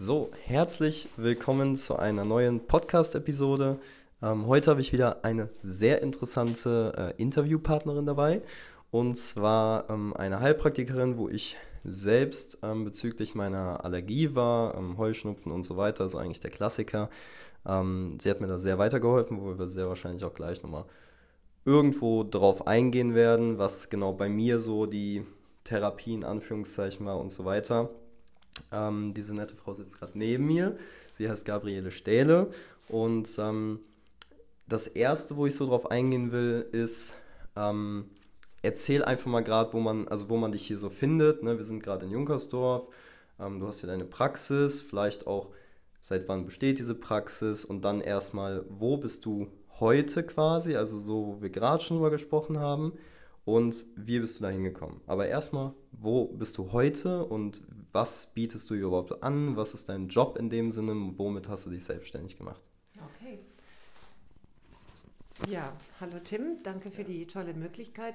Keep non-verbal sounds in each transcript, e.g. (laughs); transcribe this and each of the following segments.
So, herzlich willkommen zu einer neuen Podcast-Episode. Ähm, heute habe ich wieder eine sehr interessante äh, Interviewpartnerin dabei. Und zwar ähm, eine Heilpraktikerin, wo ich selbst ähm, bezüglich meiner Allergie war, ähm, Heuschnupfen und so weiter, also eigentlich der Klassiker. Ähm, sie hat mir da sehr weitergeholfen, wo wir sehr wahrscheinlich auch gleich nochmal irgendwo drauf eingehen werden, was genau bei mir so die Therapie in Anführungszeichen war und so weiter. Ähm, diese nette Frau sitzt gerade neben mir. Sie heißt Gabriele Stähle. Und ähm, das Erste, wo ich so drauf eingehen will, ist, ähm, erzähl einfach mal gerade, wo man, also wo man dich hier so findet. Ne? Wir sind gerade in Junkersdorf. Ähm, du hast hier deine Praxis, vielleicht auch, seit wann besteht diese Praxis und dann erstmal, wo bist du heute quasi, also so, wo wir gerade schon drüber gesprochen haben und wie bist du da hingekommen. Aber erstmal, wo bist du heute und was bietest du überhaupt an? Was ist dein Job in dem Sinne? Womit hast du dich selbstständig gemacht? Okay. Ja, hallo Tim, danke für die tolle Möglichkeit,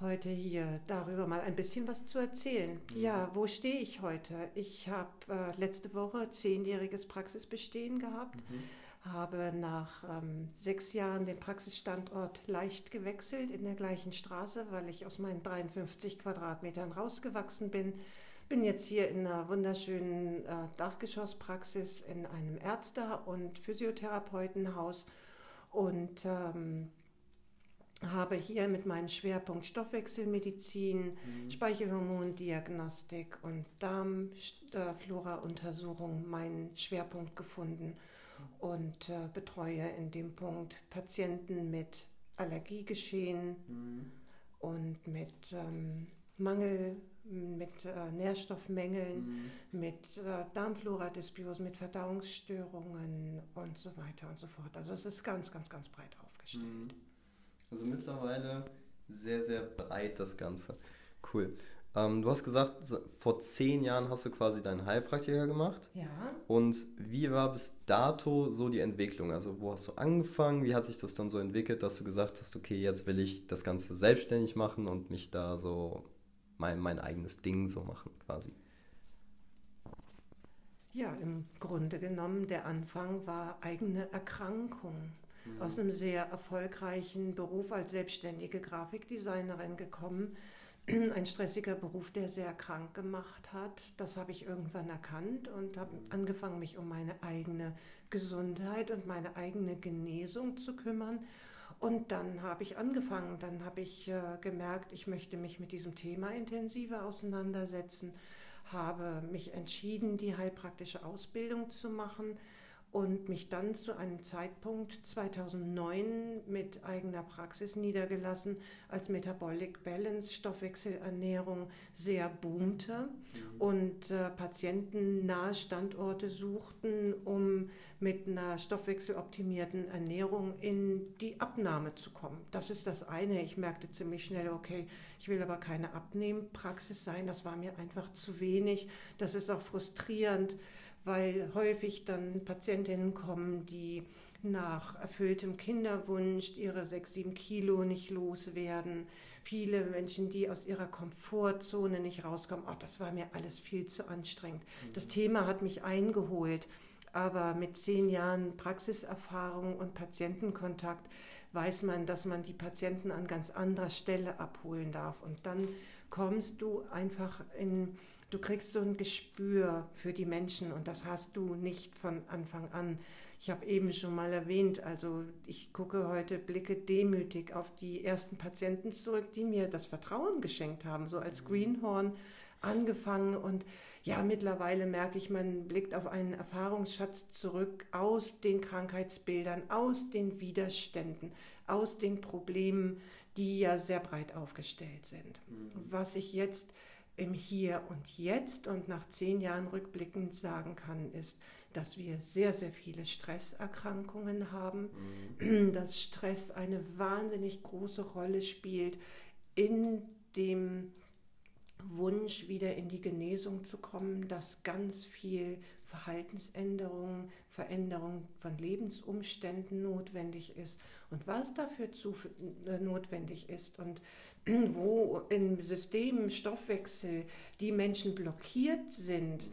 heute hier darüber mal ein bisschen was zu erzählen. Mhm. Ja, wo stehe ich heute? Ich habe äh, letzte Woche zehnjähriges Praxisbestehen gehabt. Mhm habe nach ähm, sechs Jahren den Praxisstandort leicht gewechselt in der gleichen Straße, weil ich aus meinen 53 Quadratmetern rausgewachsen bin. Bin jetzt hier in einer wunderschönen äh, Dachgeschosspraxis in einem Ärzte- und Physiotherapeutenhaus und ähm, habe hier mit meinem Schwerpunkt Stoffwechselmedizin, mhm. Speichelhormondiagnostik und Darmflora-Untersuchung meinen Schwerpunkt gefunden und äh, betreue in dem Punkt Patienten mit Allergiegeschehen mhm. und mit ähm, Mangel, mit äh, Nährstoffmängeln, mhm. mit äh, Darmflora-Dysbiosen, mit Verdauungsstörungen und so weiter und so fort. Also es ist ganz, ganz, ganz breit aufgestellt. Mhm. Also mittlerweile sehr, sehr breit das Ganze. Cool. Ähm, du hast gesagt, vor zehn Jahren hast du quasi deinen Heilpraktiker gemacht. Ja. Und wie war bis dato so die Entwicklung? Also wo hast du angefangen? Wie hat sich das dann so entwickelt, dass du gesagt hast, okay, jetzt will ich das Ganze selbstständig machen und mich da so mein, mein eigenes Ding so machen quasi? Ja, im Grunde genommen, der Anfang war eigene Erkrankung. Mhm. Aus einem sehr erfolgreichen Beruf als selbstständige Grafikdesignerin gekommen (clears throat) ein stressiger Beruf, der sehr krank gemacht hat. Das habe ich irgendwann erkannt und habe angefangen, mich um meine eigene Gesundheit und meine eigene Genesung zu kümmern. Und dann habe ich angefangen, dann habe ich äh, gemerkt, ich möchte mich mit diesem Thema intensiver auseinandersetzen, habe mich entschieden, die heilpraktische Ausbildung zu machen und mich dann zu einem Zeitpunkt 2009 mit eigener Praxis niedergelassen, als Metabolic Balance, Stoffwechselernährung sehr boomte mhm. und äh, Patienten nahe Standorte suchten, um mit einer stoffwechseloptimierten Ernährung in die Abnahme zu kommen. Das ist das eine. Ich merkte ziemlich schnell, okay, ich will aber keine Abnehmpraxis sein. Das war mir einfach zu wenig. Das ist auch frustrierend weil häufig dann Patientinnen kommen, die nach erfülltem Kinderwunsch ihre sechs, sieben Kilo nicht loswerden. Viele Menschen, die aus ihrer Komfortzone nicht rauskommen, ach, das war mir alles viel zu anstrengend. Das Thema hat mich eingeholt, aber mit zehn Jahren Praxiserfahrung und Patientenkontakt weiß man, dass man die Patienten an ganz anderer Stelle abholen darf. Und dann kommst du einfach in du kriegst so ein Gespür für die Menschen und das hast du nicht von Anfang an. Ich habe eben schon mal erwähnt, also ich gucke heute, blicke demütig auf die ersten Patienten zurück, die mir das Vertrauen geschenkt haben, so als Greenhorn angefangen und ja, mittlerweile merke ich, man blickt auf einen Erfahrungsschatz zurück aus den Krankheitsbildern, aus den Widerständen, aus den Problemen, die ja sehr breit aufgestellt sind. Mhm. Was ich jetzt im Hier und Jetzt und nach zehn Jahren rückblickend sagen kann, ist, dass wir sehr, sehr viele Stresserkrankungen haben, mhm. dass Stress eine wahnsinnig große Rolle spielt in dem Wunsch, wieder in die Genesung zu kommen, dass ganz viel Verhaltensänderung, Veränderung von Lebensumständen notwendig ist und was dafür zu, äh, notwendig ist und (clears throat) wo im System Stoffwechsel die Menschen blockiert sind,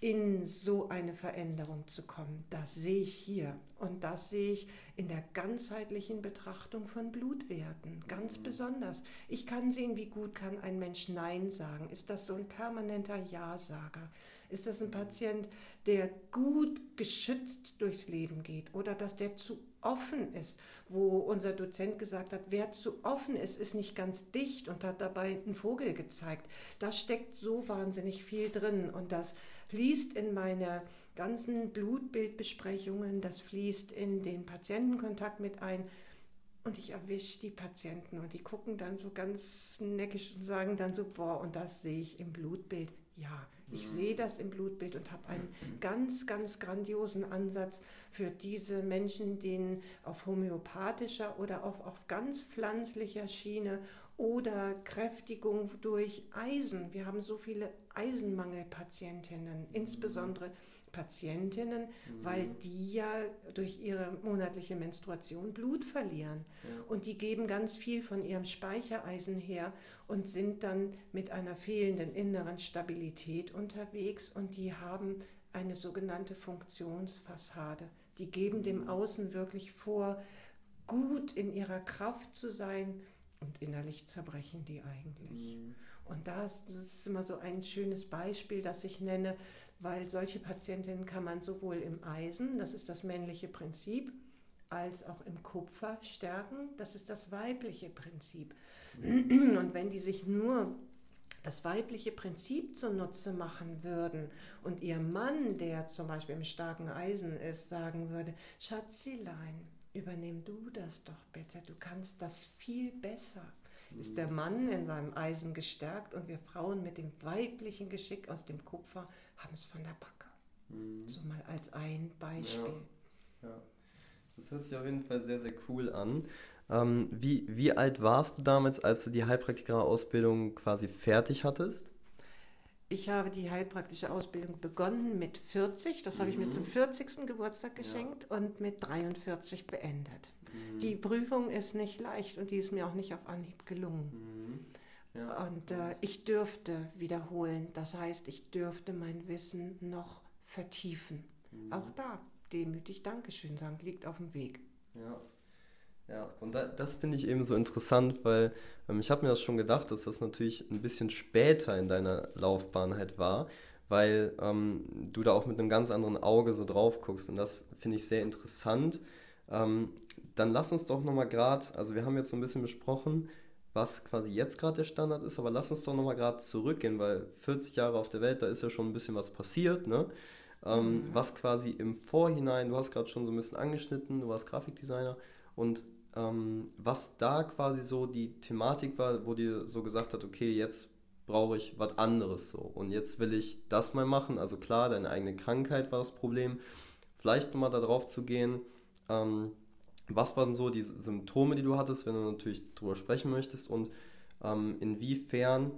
in so eine Veränderung zu kommen. Das sehe ich hier und das sehe ich in der ganzheitlichen Betrachtung von Blutwerten ganz mhm. besonders. Ich kann sehen, wie gut kann ein Mensch Nein sagen. Ist das so ein permanenter Ja-Sager? Ist das ein Patient, der gut geschützt durchs Leben geht oder dass der zu offen ist, wo unser Dozent gesagt hat, wer zu offen ist, ist nicht ganz dicht und hat dabei einen Vogel gezeigt. Da steckt so wahnsinnig viel drin und das fließt in meine ganzen Blutbildbesprechungen, das fließt in den Patientenkontakt mit ein. Und ich erwische die Patienten und die gucken dann so ganz neckisch und sagen dann so, boah, und das sehe ich im Blutbild. Ja, ich sehe das im Blutbild und habe einen ganz, ganz grandiosen Ansatz für diese Menschen, denen auf homöopathischer oder auf, auf ganz pflanzlicher Schiene oder Kräftigung durch Eisen. Wir haben so viele Eisenmangelpatientinnen, insbesondere Patientinnen, mhm. weil die ja durch ihre monatliche Menstruation Blut verlieren. Ja. Und die geben ganz viel von ihrem Speichereisen her und sind dann mit einer fehlenden inneren Stabilität unterwegs und die haben eine sogenannte Funktionsfassade. Die geben dem mhm. Außen wirklich vor, gut in ihrer Kraft zu sein und innerlich zerbrechen die eigentlich. Mhm. Und das, das ist immer so ein schönes Beispiel, das ich nenne, weil solche Patientinnen kann man sowohl im Eisen, das ist das männliche Prinzip, als auch im Kupfer stärken, das ist das weibliche Prinzip. Und wenn die sich nur das weibliche Prinzip zunutze machen würden und ihr Mann, der zum Beispiel im starken Eisen ist, sagen würde, Schatzilein, übernimm du das doch bitte, du kannst das viel besser ist der Mann in seinem Eisen gestärkt und wir Frauen mit dem weiblichen Geschick aus dem Kupfer haben es von der Backe. Mhm. So mal als ein Beispiel. Ja. ja. Das hört sich auf jeden Fall sehr, sehr cool an. Ähm, wie, wie alt warst du damals, als du die Heilpraktiker-Ausbildung quasi fertig hattest? Ich habe die heilpraktische Ausbildung begonnen mit 40, das habe ich mir zum 40. Mhm. Geburtstag geschenkt ja. und mit 43 beendet. Mhm. Die Prüfung ist nicht leicht und die ist mir auch nicht auf Anhieb gelungen. Mhm. Ja. Und äh, ich dürfte wiederholen, das heißt, ich dürfte mein Wissen noch vertiefen. Mhm. Auch da demütig Dankeschön sagen, liegt auf dem Weg. Ja. Ja, und da, das finde ich eben so interessant, weil ähm, ich habe mir das schon gedacht, dass das natürlich ein bisschen später in deiner Laufbahn halt war, weil ähm, du da auch mit einem ganz anderen Auge so drauf guckst. Und das finde ich sehr interessant. Ähm, dann lass uns doch nochmal gerade, also wir haben jetzt so ein bisschen besprochen, was quasi jetzt gerade der Standard ist, aber lass uns doch nochmal gerade zurückgehen, weil 40 Jahre auf der Welt, da ist ja schon ein bisschen was passiert, ne? Ähm, mhm. Was quasi im Vorhinein, du hast gerade schon so ein bisschen angeschnitten, du warst Grafikdesigner und ähm, was da quasi so die Thematik war, wo dir so gesagt hat, okay, jetzt brauche ich was anderes so und jetzt will ich das mal machen. Also klar, deine eigene Krankheit war das Problem. Vielleicht nochmal darauf zu gehen, ähm, was waren so die Symptome, die du hattest, wenn du natürlich drüber sprechen möchtest und ähm, inwiefern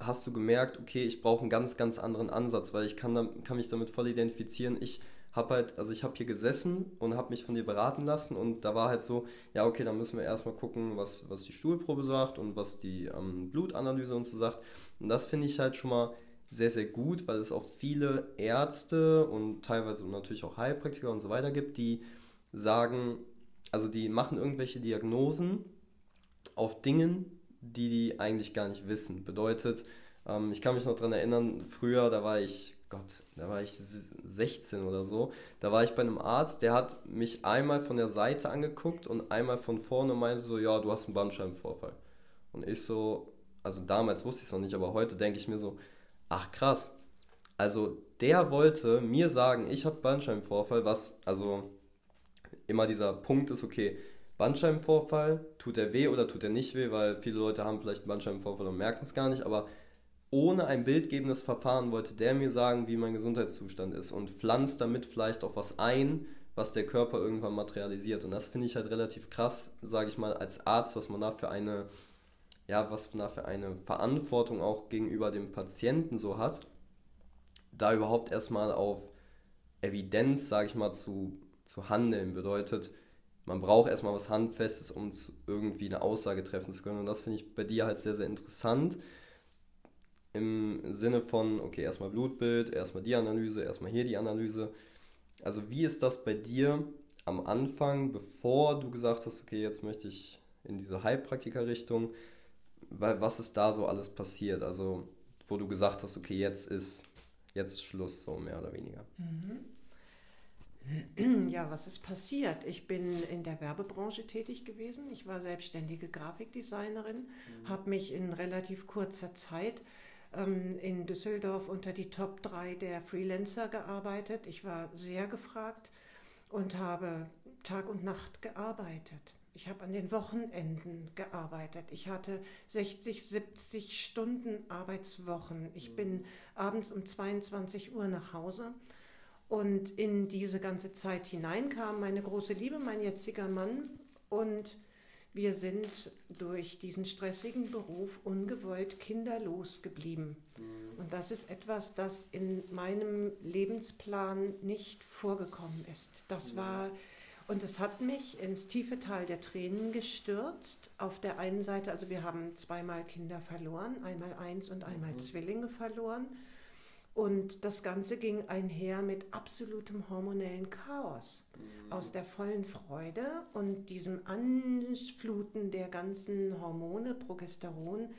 hast du gemerkt, okay, ich brauche einen ganz, ganz anderen Ansatz, weil ich kann, kann mich damit voll identifizieren. Ich habe halt, also ich habe hier gesessen und habe mich von dir beraten lassen und da war halt so, ja, okay, dann müssen wir erstmal gucken, was, was die Stuhlprobe sagt und was die ähm, Blutanalyse und so sagt. Und das finde ich halt schon mal sehr, sehr gut, weil es auch viele Ärzte und teilweise natürlich auch Heilpraktiker und so weiter gibt, die sagen, also die machen irgendwelche Diagnosen auf Dingen, die die eigentlich gar nicht wissen. Bedeutet, ähm, ich kann mich noch daran erinnern, früher, da war ich, Gott, da war ich 16 oder so, da war ich bei einem Arzt, der hat mich einmal von der Seite angeguckt und einmal von vorne und meinte so, ja, du hast einen Bandscheibenvorfall. Und ich so, also damals wusste ich es noch nicht, aber heute denke ich mir so, ach krass. Also der wollte mir sagen, ich habe Bandscheibenvorfall, was, also immer dieser Punkt ist, okay, Bandscheibenvorfall, tut er weh oder tut er nicht weh, weil viele Leute haben vielleicht einen Bandscheibenvorfall und merken es gar nicht, aber ohne ein bildgebendes Verfahren wollte der mir sagen, wie mein Gesundheitszustand ist und pflanzt damit vielleicht auch was ein, was der Körper irgendwann materialisiert. Und das finde ich halt relativ krass, sage ich mal, als Arzt, was man da für eine, ja, was man da für eine Verantwortung auch gegenüber dem Patienten so hat, da überhaupt erstmal auf Evidenz, sage ich mal, zu zu handeln. Bedeutet, man braucht erstmal was Handfestes, um irgendwie eine Aussage treffen zu können. Und das finde ich bei dir halt sehr, sehr interessant. Im Sinne von, okay, erstmal Blutbild, erstmal die Analyse, erstmal hier die Analyse. Also wie ist das bei dir am Anfang, bevor du gesagt hast, okay, jetzt möchte ich in diese Heilpraktiker-Richtung, was ist da so alles passiert? Also wo du gesagt hast, okay, jetzt ist, jetzt ist Schluss, so mehr oder weniger. Mhm. (clears throat) Ja, was ist passiert? Ich bin in der Werbebranche tätig gewesen. Ich war selbstständige Grafikdesignerin, mhm. habe mich in relativ kurzer Zeit ähm, in Düsseldorf unter die Top 3 der Freelancer gearbeitet. Ich war sehr gefragt und habe Tag und Nacht gearbeitet. Ich habe an den Wochenenden gearbeitet. Ich hatte 60, 70 Stunden Arbeitswochen. Ich bin mhm. abends um 22 Uhr nach Hause und in diese ganze Zeit hinein kam meine große Liebe, mein jetziger Mann. Und wir sind durch diesen stressigen Beruf ungewollt kinderlos geblieben. Mhm. Und das ist etwas, das in meinem Lebensplan nicht vorgekommen ist. Das mhm. war, und es hat mich ins tiefe Tal der Tränen gestürzt. Auf der einen Seite, also wir haben zweimal Kinder verloren, einmal eins und einmal mhm. Zwillinge verloren. Und das Ganze ging einher mit absolutem hormonellen Chaos. Mhm. Aus der vollen Freude und diesem Anfluten der ganzen Hormone, Progesteron,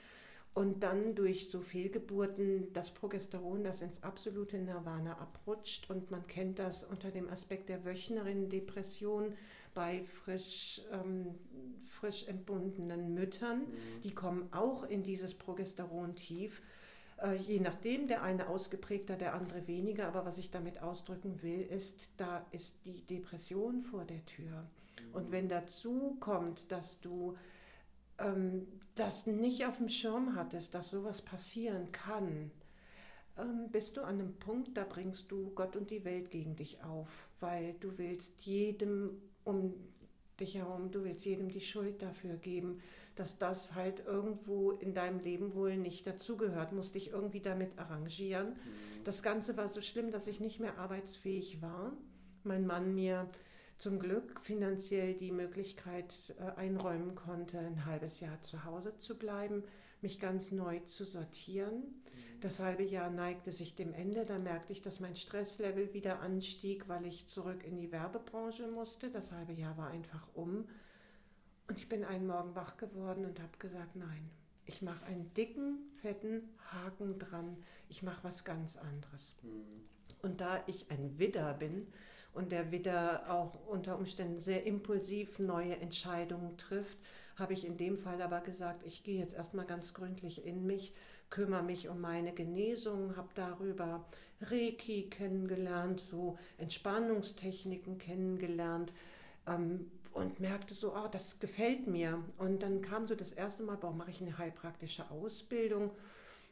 und dann durch so Fehlgeburten das Progesteron, das ins absolute Nirvana abrutscht. Und man kennt das unter dem Aspekt der Wöchnerinnen-Depression bei frisch, ähm, frisch entbundenen Müttern. Mhm. Die kommen auch in dieses Progesteron-Tief. Äh, je nachdem, der eine ausgeprägter, der andere weniger. Aber was ich damit ausdrücken will, ist, da ist die Depression vor der Tür. Und mhm. wenn dazu kommt, dass du ähm, das nicht auf dem Schirm hattest, dass sowas passieren kann, ähm, bist du an einem Punkt, da bringst du Gott und die Welt gegen dich auf, weil du willst jedem um dich herum, du willst jedem die Schuld dafür geben dass das halt irgendwo in deinem Leben wohl nicht dazugehört, musste ich irgendwie damit arrangieren. Mhm. Das Ganze war so schlimm, dass ich nicht mehr arbeitsfähig war. Mein Mann mir zum Glück finanziell die Möglichkeit äh, einräumen konnte, ein halbes Jahr zu Hause zu bleiben, mich ganz neu zu sortieren. Mhm. Das halbe Jahr neigte sich dem Ende. Da merkte ich, dass mein Stresslevel wieder anstieg, weil ich zurück in die Werbebranche musste. Das halbe Jahr war einfach um. Und ich bin einen Morgen wach geworden und habe gesagt, nein, ich mache einen dicken, fetten Haken dran. Ich mache was ganz anderes. Mhm. Und da ich ein Widder bin und der Widder auch unter Umständen sehr impulsiv neue Entscheidungen trifft, habe ich in dem Fall aber gesagt, ich gehe jetzt erstmal ganz gründlich in mich, kümmere mich um meine Genesung, habe darüber Reiki kennengelernt, so Entspannungstechniken kennengelernt, ähm, und merkte so, oh, das gefällt mir. Und dann kam so das erste Mal, warum mache ich eine heilpraktische Ausbildung?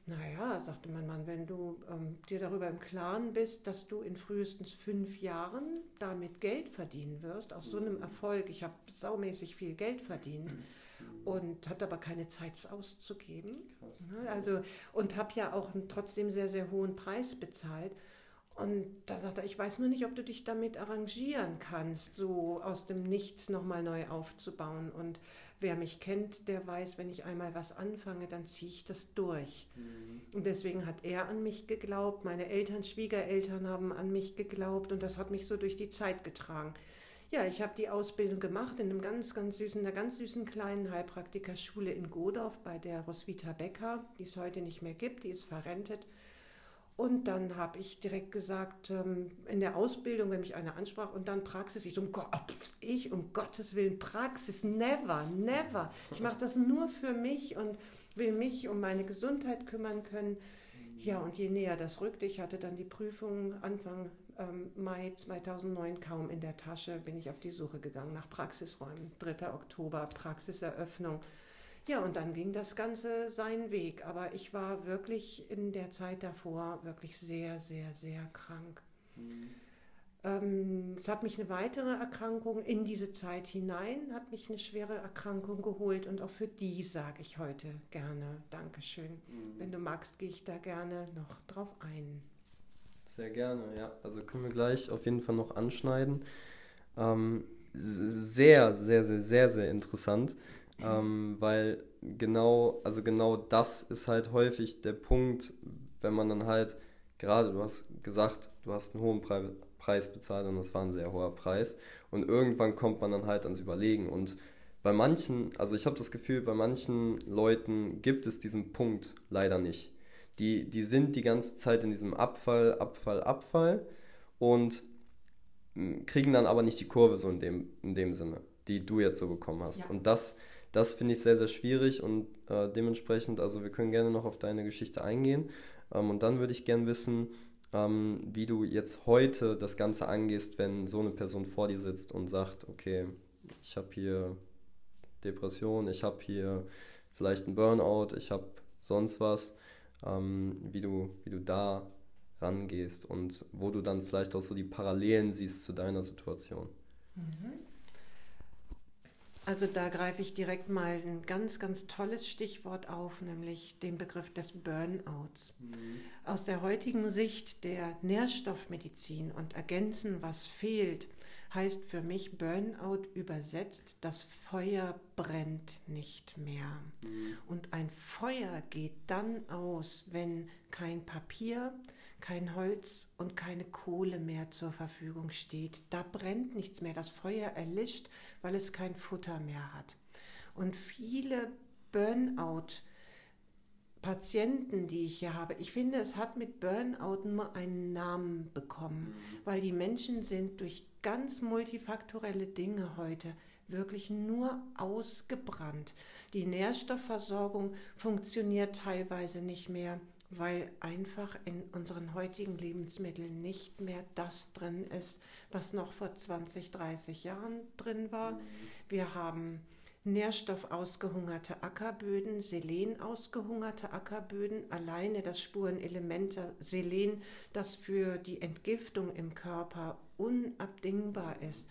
Naja, sagte mein Mann, wenn du ähm, dir darüber im Klaren bist, dass du in frühestens fünf Jahren damit Geld verdienen wirst, aus so einem Erfolg, ich habe saumäßig viel Geld verdient und hatte aber keine Zeit, es auszugeben. Ne, also, und habe ja auch einen trotzdem sehr, sehr hohen Preis bezahlt. Und da sagt er, ich weiß nur nicht, ob du dich damit arrangieren kannst, so aus dem Nichts nochmal neu aufzubauen. Und wer mich kennt, der weiß, wenn ich einmal was anfange, dann ziehe ich das durch. Mhm. Und deswegen hat er an mich geglaubt, meine Eltern, Schwiegereltern haben an mich geglaubt und das hat mich so durch die Zeit getragen. Ja, ich habe die Ausbildung gemacht in einem ganz, ganz süßen, einer ganz süßen kleinen Heilpraktikerschule in Godorf bei der Roswitha Becker, die es heute nicht mehr gibt, die ist verrentet. Und dann habe ich direkt gesagt, ähm, in der Ausbildung, wenn mich einer ansprach, und dann Praxis, ich um ich um Gottes Willen, Praxis, never, never. Ich mache das nur für mich und will mich um meine Gesundheit kümmern können. Ja, und je näher das rückte, ich hatte dann die Prüfung Anfang ähm, Mai 2009 kaum in der Tasche, bin ich auf die Suche gegangen nach Praxisräumen. 3. Oktober, Praxiseröffnung. Ja, und dann ging das Ganze seinen Weg. Aber ich war wirklich in der Zeit davor wirklich sehr, sehr, sehr krank. Mhm. Ähm, es hat mich eine weitere Erkrankung in diese Zeit hinein, hat mich eine schwere Erkrankung geholt und auch für die sage ich heute gerne Dankeschön. Mhm. Wenn du magst, gehe ich da gerne noch drauf ein. Sehr gerne, ja. Also können wir gleich auf jeden Fall noch anschneiden. Ähm, sehr, sehr, sehr, sehr, sehr interessant. Ähm, weil genau, also genau das ist halt häufig der Punkt, wenn man dann halt, gerade du hast gesagt, du hast einen hohen Pre Preis bezahlt und das war ein sehr hoher Preis. Und irgendwann kommt man dann halt ans Überlegen. Und bei manchen, also ich habe das Gefühl, bei manchen Leuten gibt es diesen Punkt leider nicht. Die, die sind die ganze Zeit in diesem Abfall, Abfall, Abfall und kriegen dann aber nicht die Kurve so in dem, in dem Sinne, die du jetzt so bekommen hast. Ja. Und das, das finde ich sehr, sehr schwierig und äh, dementsprechend, also wir können gerne noch auf deine Geschichte eingehen. Ähm, und dann würde ich gerne wissen, ähm, wie du jetzt heute das Ganze angehst, wenn so eine Person vor dir sitzt und sagt, okay, ich habe hier Depression, ich habe hier vielleicht einen Burnout, ich habe sonst was, ähm, wie, du, wie du da rangehst und wo du dann vielleicht auch so die Parallelen siehst zu deiner Situation. Mhm. Also da greife ich direkt mal ein ganz, ganz tolles Stichwort auf, nämlich den Begriff des Burnouts. Mhm. Aus der heutigen Sicht der Nährstoffmedizin und ergänzen, was fehlt, heißt für mich Burnout übersetzt, das Feuer brennt nicht mehr. Mhm. Und ein Feuer geht dann aus, wenn kein Papier, kein Holz und keine Kohle mehr zur Verfügung steht. Da brennt nichts mehr. Das Feuer erlischt, weil es kein Futter mehr hat. Und viele Burnout Patienten, die ich hier habe, ich finde, es hat mit Burnout nur einen Namen bekommen, mhm. weil die Menschen sind durch ganz multifaktorelle Dinge heute wirklich nur ausgebrannt. Die Nährstoffversorgung funktioniert teilweise nicht mehr weil einfach in unseren heutigen Lebensmitteln nicht mehr das drin ist, was noch vor 20, 30 Jahren drin war. Mhm. Wir haben nährstoffausgehungerte Ackerböden, Selen ausgehungerte Ackerböden, alleine das Spurenelement Selen, das für die Entgiftung im Körper unabdingbar ist.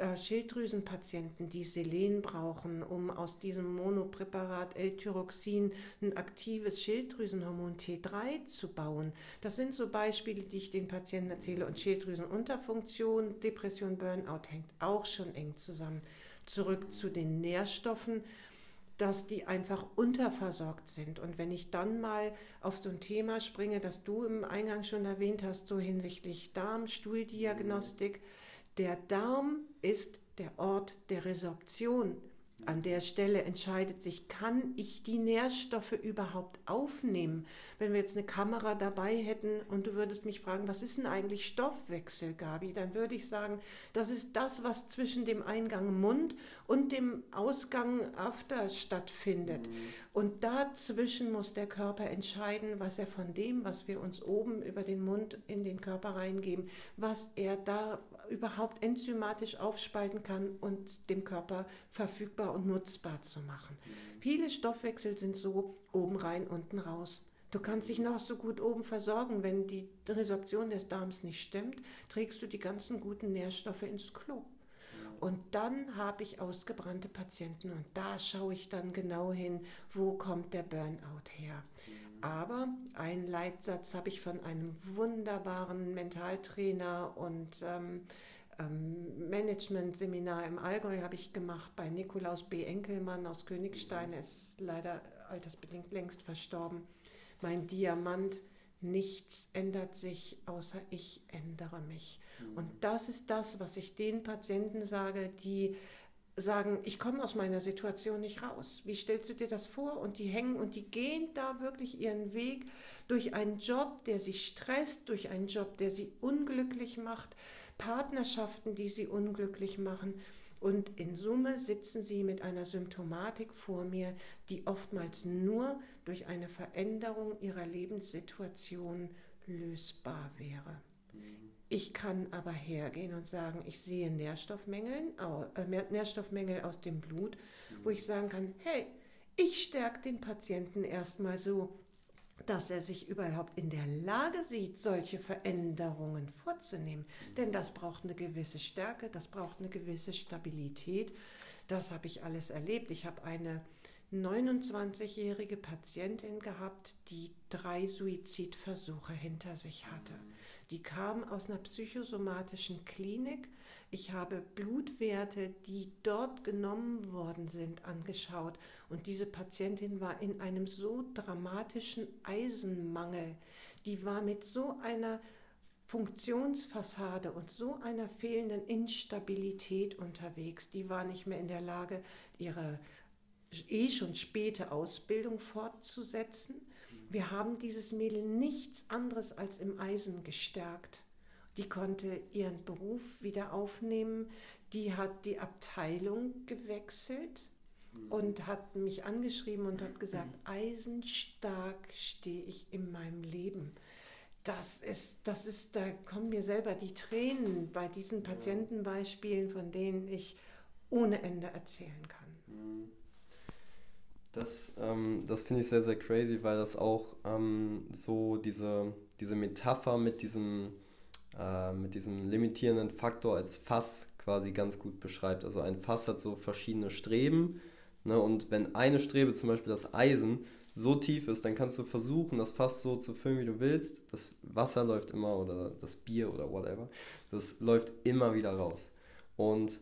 Äh, Schilddrüsenpatienten, die Selen brauchen, um aus diesem Monopräparat L-Tyroxin ein aktives Schilddrüsenhormon T3 zu bauen. Das sind so Beispiele, die ich den Patienten erzähle. Und Schilddrüsenunterfunktion, Depression, Burnout hängt auch schon eng zusammen. Zurück zu den Nährstoffen dass die einfach unterversorgt sind. Und wenn ich dann mal auf so ein Thema springe, das du im Eingang schon erwähnt hast, so hinsichtlich Darm, Stuhldiagnostik, der Darm ist der Ort der Resorption. An der Stelle entscheidet sich, kann ich die Nährstoffe überhaupt aufnehmen? Wenn wir jetzt eine Kamera dabei hätten und du würdest mich fragen, was ist denn eigentlich Stoffwechsel, Gabi? Dann würde ich sagen, das ist das, was zwischen dem Eingang Mund und dem Ausgang After stattfindet. Mhm. Und dazwischen muss der Körper entscheiden, was er von dem, was wir uns oben über den Mund in den Körper reingeben, was er da überhaupt enzymatisch aufspalten kann und dem Körper verfügbar und nutzbar zu machen. Mhm. Viele Stoffwechsel sind so oben rein, unten raus. Du kannst dich noch so gut oben versorgen, wenn die Resorption des Darms nicht stimmt, trägst du die ganzen guten Nährstoffe ins Klo. Und dann habe ich ausgebrannte Patienten und da schaue ich dann genau hin, wo kommt der Burnout her. Aber einen Leitsatz habe ich von einem wunderbaren Mentaltrainer und ähm, ähm, Management-Seminar im Allgäu habe ich gemacht bei Nikolaus B. Enkelmann aus Königstein. Er ist leider altersbedingt längst verstorben. Mein Diamant, nichts ändert sich, außer ich ändere mich. Mhm. Und das ist das, was ich den Patienten sage, die sagen, ich komme aus meiner Situation nicht raus. Wie stellst du dir das vor? Und die hängen und die gehen da wirklich ihren Weg durch einen Job, der sie stresst, durch einen Job, der sie unglücklich macht, Partnerschaften, die sie unglücklich machen. Und in Summe sitzen sie mit einer Symptomatik vor mir, die oftmals nur durch eine Veränderung ihrer Lebenssituation lösbar wäre. Ich kann aber hergehen und sagen, ich sehe Nährstoffmängel, äh, Nährstoffmängel aus dem Blut, wo ich sagen kann, hey, ich stärke den Patienten erstmal so, dass er sich überhaupt in der Lage sieht, solche Veränderungen vorzunehmen. Denn das braucht eine gewisse Stärke, das braucht eine gewisse Stabilität. Das habe ich alles erlebt. Ich habe eine 29-jährige Patientin gehabt, die drei Suizidversuche hinter sich hatte. Die kam aus einer psychosomatischen Klinik. Ich habe Blutwerte, die dort genommen worden sind, angeschaut. Und diese Patientin war in einem so dramatischen Eisenmangel. Die war mit so einer Funktionsfassade und so einer fehlenden Instabilität unterwegs. Die war nicht mehr in der Lage, ihre eh schon späte Ausbildung fortzusetzen. Wir haben dieses Mädel nichts anderes als im Eisen gestärkt. Die konnte ihren Beruf wieder aufnehmen. Die hat die Abteilung gewechselt und hat mich angeschrieben und hat gesagt, eisenstark stehe ich in meinem Leben das ist, das ist, da kommen mir selber die Tränen bei diesen Patientenbeispielen, von denen ich ohne Ende erzählen kann. Das, ähm, das finde ich sehr, sehr crazy, weil das auch ähm, so diese, diese Metapher mit diesem, äh, mit diesem limitierenden Faktor als Fass quasi ganz gut beschreibt. Also ein Fass hat so verschiedene Streben ne? und wenn eine Strebe, zum Beispiel das Eisen, so tief ist, dann kannst du versuchen, das Fass so zu füllen, wie du willst. Das Wasser läuft immer oder das Bier oder whatever, das läuft immer wieder raus. Und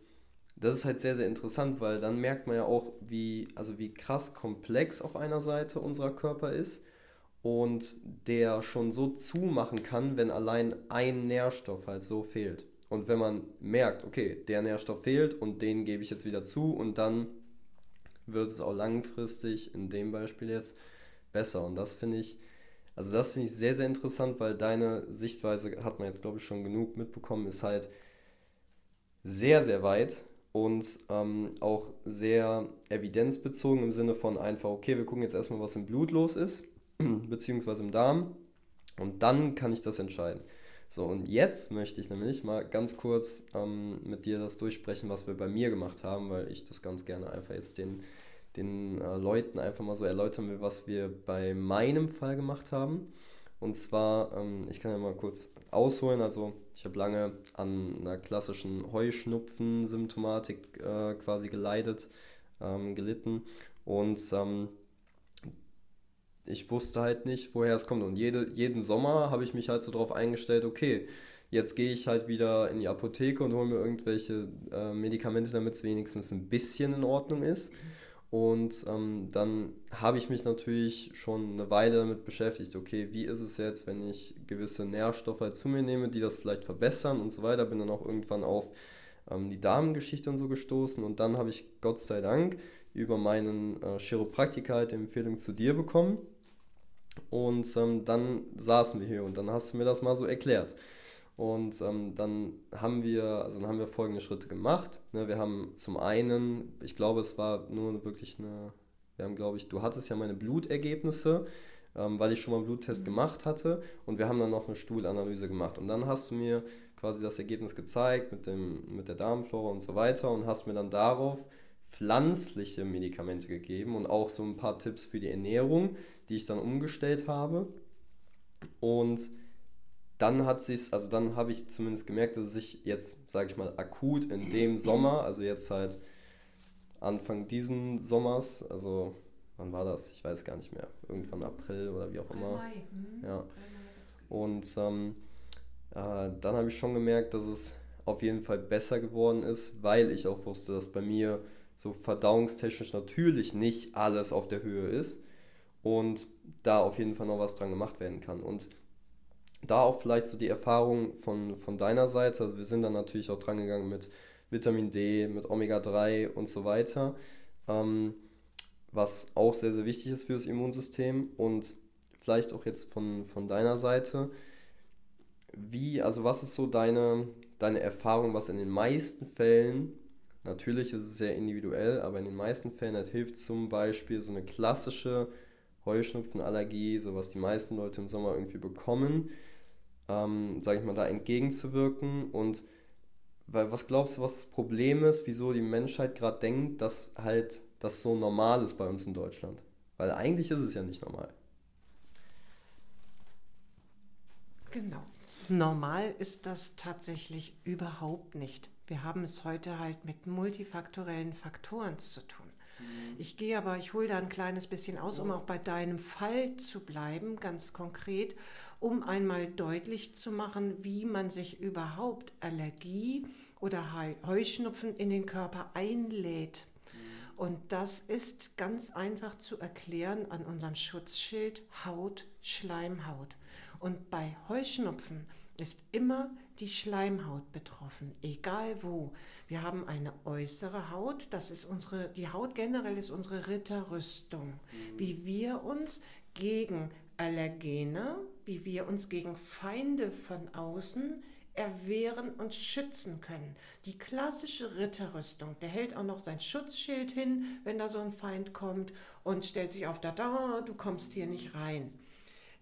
das ist halt sehr, sehr interessant, weil dann merkt man ja auch, wie, also wie krass komplex auf einer Seite unser Körper ist und der schon so zumachen kann, wenn allein ein Nährstoff halt so fehlt. Und wenn man merkt, okay, der Nährstoff fehlt und den gebe ich jetzt wieder zu und dann wird es auch langfristig, in dem Beispiel jetzt, besser. Und das finde ich, also das finde ich sehr, sehr interessant, weil deine Sichtweise, hat man jetzt glaube ich schon genug mitbekommen, ist halt sehr, sehr weit und ähm, auch sehr evidenzbezogen im Sinne von einfach, okay, wir gucken jetzt erstmal, was im Blut los ist, (clears throat) beziehungsweise im Darm und dann kann ich das entscheiden. So, und jetzt möchte ich nämlich mal ganz kurz ähm, mit dir das durchsprechen, was wir bei mir gemacht haben, weil ich das ganz gerne einfach jetzt den, den äh, Leuten einfach mal so erläutern will, was wir bei meinem Fall gemacht haben. Und zwar, ähm, ich kann ja mal kurz ausholen, also ich habe lange an einer klassischen Heuschnupfen-Symptomatik äh, quasi geleidet, ähm, gelitten und ähm, ich wusste halt nicht, woher es kommt. Und jede, jeden Sommer habe ich mich halt so darauf eingestellt, okay, jetzt gehe ich halt wieder in die Apotheke und hole mir irgendwelche äh, Medikamente, damit es wenigstens ein bisschen in Ordnung ist. Und ähm, dann habe ich mich natürlich schon eine Weile damit beschäftigt, okay, wie ist es jetzt, wenn ich gewisse Nährstoffe halt zu mir nehme, die das vielleicht verbessern und so weiter. Bin dann auch irgendwann auf ähm, die Damengeschichte und so gestoßen und dann habe ich Gott sei Dank über meinen äh, Chiropraktiker halt die Empfehlung zu dir bekommen und ähm, dann saßen wir hier und dann hast du mir das mal so erklärt. Und ähm, dann haben wir, also dann haben wir folgende Schritte gemacht. Ne, wir haben zum einen, ich glaube, es war nur wirklich eine, wir haben, glaube ich, du hattest ja meine Blutergebnisse, ähm, weil ich schon mal einen Bluttest mhm. gemacht hatte und wir haben dann noch eine Stuhlanalyse gemacht. Und dann hast du mir quasi das Ergebnis gezeigt mit, dem, mit der Darmflora und so weiter und hast mir dann darauf pflanzliche Medikamente gegeben und auch so ein paar Tipps für die Ernährung, die ich dann umgestellt habe. Und dann hat sich also dann habe ich zumindest gemerkt, dass es sich jetzt, sage ich mal, akut in dem Sommer, also jetzt halt Anfang diesen Sommers, also wann war das? Ich weiß gar nicht mehr. Irgendwann April oder wie auch immer. Mai. Mhm. Ja. Und ähm, äh, dann habe ich schon gemerkt, dass es auf jeden Fall besser geworden ist, weil ich auch wusste, dass bei mir so verdauungstechnisch natürlich nicht alles auf der Höhe ist und da auf jeden Fall noch was dran gemacht werden kann. Und da auch vielleicht so die Erfahrung von, von deiner Seite, also wir sind dann natürlich auch dran gegangen mit Vitamin D, mit Omega-3 und so weiter, ähm, was auch sehr, sehr wichtig ist für das Immunsystem. Und vielleicht auch jetzt von, von deiner Seite, wie, also was ist so deine, deine Erfahrung, was in den meisten Fällen Natürlich ist es sehr individuell, aber in den meisten Fällen halt hilft zum Beispiel so eine klassische Heuschnupfenallergie, so was die meisten Leute im Sommer irgendwie bekommen, ähm, sage ich mal, da entgegenzuwirken. Und weil, was glaubst du, was das Problem ist, wieso die Menschheit gerade denkt, dass halt das so normal ist bei uns in Deutschland? Weil eigentlich ist es ja nicht normal. Genau. Normal ist das tatsächlich überhaupt nicht. Wir haben es heute halt mit multifaktorellen Faktoren zu tun. Ich gehe aber, ich hole da ein kleines bisschen aus, um auch bei deinem Fall zu bleiben, ganz konkret, um einmal deutlich zu machen, wie man sich überhaupt Allergie oder Heuschnupfen in den Körper einlädt. Und das ist ganz einfach zu erklären an unserem Schutzschild Haut, Schleimhaut. Und bei Heuschnupfen ist immer die Schleimhaut betroffen, egal wo. Wir haben eine äußere Haut, das ist unsere, die Haut generell ist unsere Ritterrüstung, wie wir uns gegen Allergene, wie wir uns gegen Feinde von außen erwehren und schützen können. Die klassische Ritterrüstung, der hält auch noch sein Schutzschild hin, wenn da so ein Feind kommt und stellt sich auf da, da, du kommst hier nicht rein.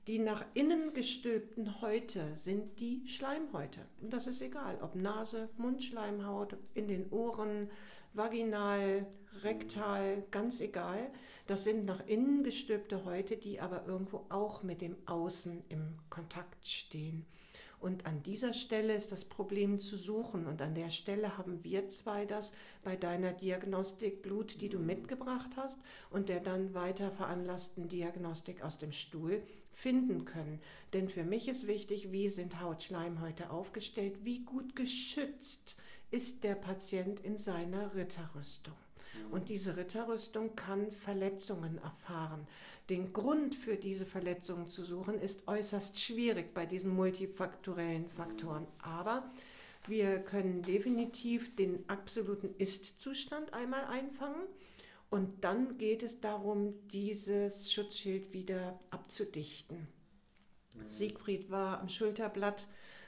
Die nach innen gestülpten Häute sind die Schleimhäute. Und das ist egal, ob Nase, Mundschleimhaut, in den Ohren, vaginal, rektal, ganz egal. Das sind nach innen gestülpte Häute, die aber irgendwo auch mit dem Außen im Kontakt stehen. Und an dieser Stelle ist das Problem zu suchen. Und an der Stelle haben wir zwei das bei deiner Diagnostik Blut, die du mitgebracht hast und der dann weiter veranlassten Diagnostik aus dem Stuhl finden können. Denn für mich ist wichtig, wie sind Hautschleimhäute aufgestellt, wie gut geschützt ist der Patient in seiner Ritterrüstung. Und diese Ritterrüstung kann Verletzungen erfahren. Den Grund für diese Verletzungen zu suchen, ist äußerst schwierig bei diesen multifaktorellen Faktoren. Aber wir können definitiv den absoluten Ist-Zustand einmal einfangen. Und dann geht es darum, dieses Schutzschild wieder abzudichten. Mhm. Siegfried war am Schulterblatt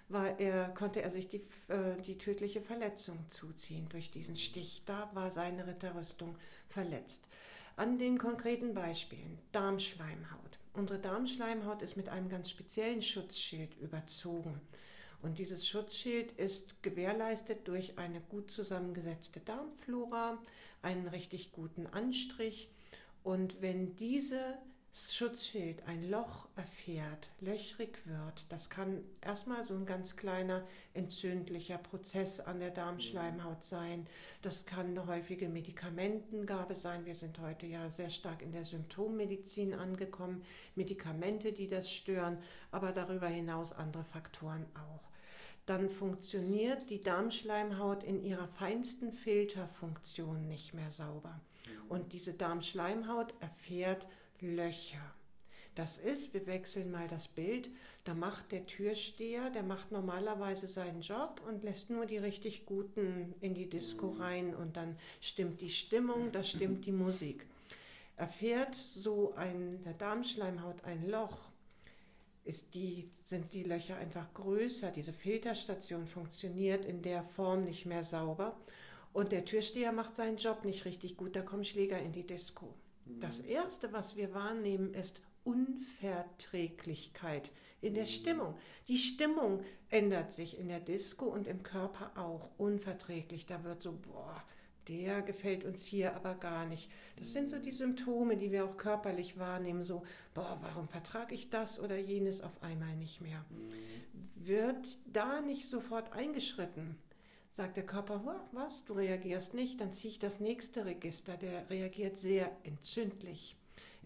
war er, konnte er sich die, äh, die tödliche Verletzung zuziehen durch diesen Stich. Da war seine Ritterrüstung verletzt. An den konkreten Beispielen Darmschleimhaut. Unsere Darmschleimhaut ist mit einem ganz speziellen Schutzschild überzogen. Und dieses Schutzschild ist gewährleistet durch eine gut zusammengesetzte Darmflora, einen richtig guten Anstrich. Und wenn diese Schutzschild ein Loch erfährt, löchrig wird, das kann erstmal so ein ganz kleiner entzündlicher Prozess an der Darmschleimhaut sein. Das kann eine häufige Medikamentengabe sein. Wir sind heute ja sehr stark in der Symptommedizin angekommen. Medikamente, die das stören, aber darüber hinaus andere Faktoren auch. Dann funktioniert die Darmschleimhaut in ihrer feinsten Filterfunktion nicht mehr sauber. Und diese Darmschleimhaut erfährt Löcher. Das ist, wir wechseln mal das Bild, da macht der Türsteher, der macht normalerweise seinen Job und lässt nur die richtig Guten in die Disco rein und dann stimmt die Stimmung, da stimmt die Musik. Erfährt so ein, der Darmschleimhaut ein Loch, die, sind die Löcher einfach größer, diese Filterstation funktioniert in der Form nicht mehr sauber und der Türsteher macht seinen Job nicht richtig gut, da kommen Schläger in die Disco. Das Erste, was wir wahrnehmen, ist Unverträglichkeit in der Stimmung. Die Stimmung ändert sich in der Disco und im Körper auch unverträglich. Da wird so, boah, der gefällt uns hier aber gar nicht. Das sind so die Symptome, die wir auch körperlich wahrnehmen. So, boah, warum vertrage ich das oder jenes auf einmal nicht mehr? Wird da nicht sofort eingeschritten? Sagt der Körper, was, du reagierst nicht, dann ziehe ich das nächste Register, der reagiert sehr entzündlich.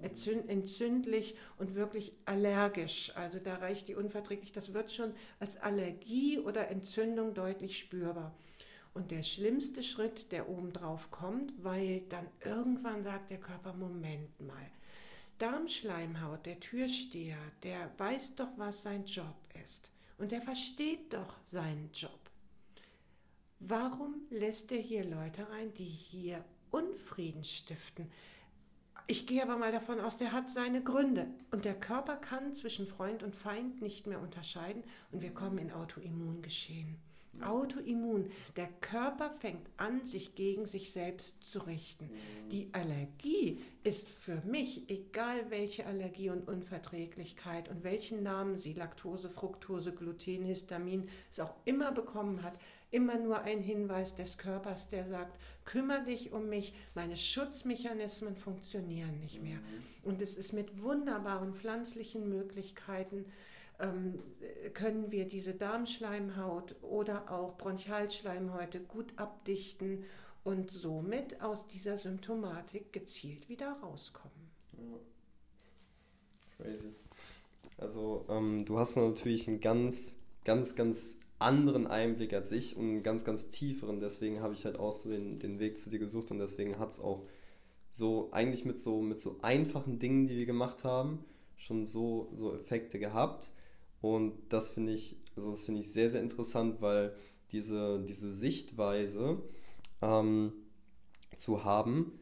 Entzündlich und wirklich allergisch. Also da reicht die unverträglich, das wird schon als Allergie oder Entzündung deutlich spürbar. Und der schlimmste Schritt, der obendrauf kommt, weil dann irgendwann sagt der Körper, Moment mal, Darmschleimhaut, der Türsteher, der weiß doch, was sein Job ist. Und der versteht doch seinen Job. Warum lässt er hier Leute rein, die hier Unfrieden stiften? Ich gehe aber mal davon aus, der hat seine Gründe. Und der Körper kann zwischen Freund und Feind nicht mehr unterscheiden und wir kommen in Autoimmungeschehen. Autoimmun. Der Körper fängt an, sich gegen sich selbst zu richten. Die Allergie ist für mich, egal welche Allergie und Unverträglichkeit und welchen Namen sie, Laktose, Fructose, Gluten, Histamin, es auch immer bekommen hat, immer nur ein Hinweis des Körpers, der sagt, kümmere dich um mich, meine Schutzmechanismen funktionieren nicht mehr. Und es ist mit wunderbaren pflanzlichen Möglichkeiten, ähm, können wir diese Darmschleimhaut oder auch Bronchialschleimhäute gut abdichten und somit aus dieser Symptomatik gezielt wieder rauskommen. Crazy. Also ähm, du hast natürlich einen ganz, ganz, ganz anderen Einblick als ich und einen ganz, ganz tieferen. Deswegen habe ich halt auch so den, den Weg zu dir gesucht und deswegen hat es auch so eigentlich mit so, mit so einfachen Dingen, die wir gemacht haben, schon so, so Effekte gehabt. Und das finde ich, also das finde ich sehr, sehr interessant, weil diese, diese Sichtweise ähm, zu haben,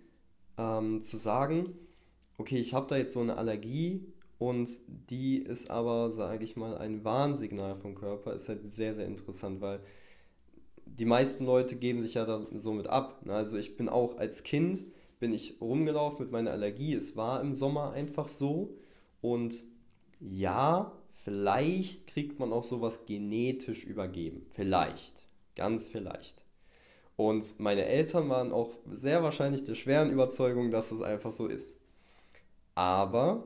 ähm, zu sagen, okay, ich habe da jetzt so eine Allergie und die ist aber, sage ich mal, ein Warnsignal vom Körper, ist halt sehr, sehr interessant, weil die meisten Leute geben sich ja da so mit ab. Ne? Also ich bin auch als Kind, bin ich rumgelaufen mit meiner Allergie, es war im Sommer einfach so und ja, vielleicht kriegt man auch sowas genetisch übergeben. Vielleicht. Ganz vielleicht. Und meine Eltern waren auch sehr wahrscheinlich der schweren Überzeugung, dass es einfach so ist. Aber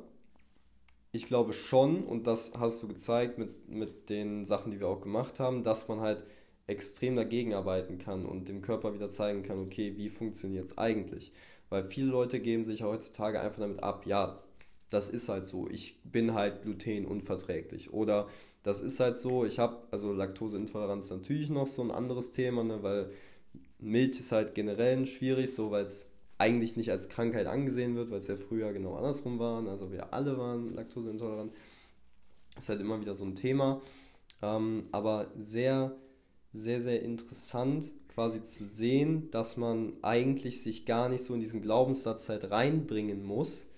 ich glaube schon, und das hast du gezeigt mit, mit den Sachen, die wir auch gemacht haben, dass man halt extrem dagegen arbeiten kann und dem Körper wieder zeigen kann, okay, wie funktioniert es eigentlich? Weil viele Leute geben sich heutzutage einfach damit ab, ja, das ist halt so, ich bin halt glutenunverträglich. Oder das ist halt so, ich habe, also Laktoseintoleranz natürlich noch so ein anderes Thema, ne, weil Milch ist halt generell schwierig, so weil es eigentlich nicht als Krankheit angesehen wird, weil es ja früher genau andersrum war. Also wir alle waren laktoseintolerant. Das ist halt immer wieder so ein Thema. Ähm, aber sehr, sehr, sehr interessant quasi zu sehen, dass man eigentlich sich gar nicht so in diesen Glaubenssatz halt reinbringen muss,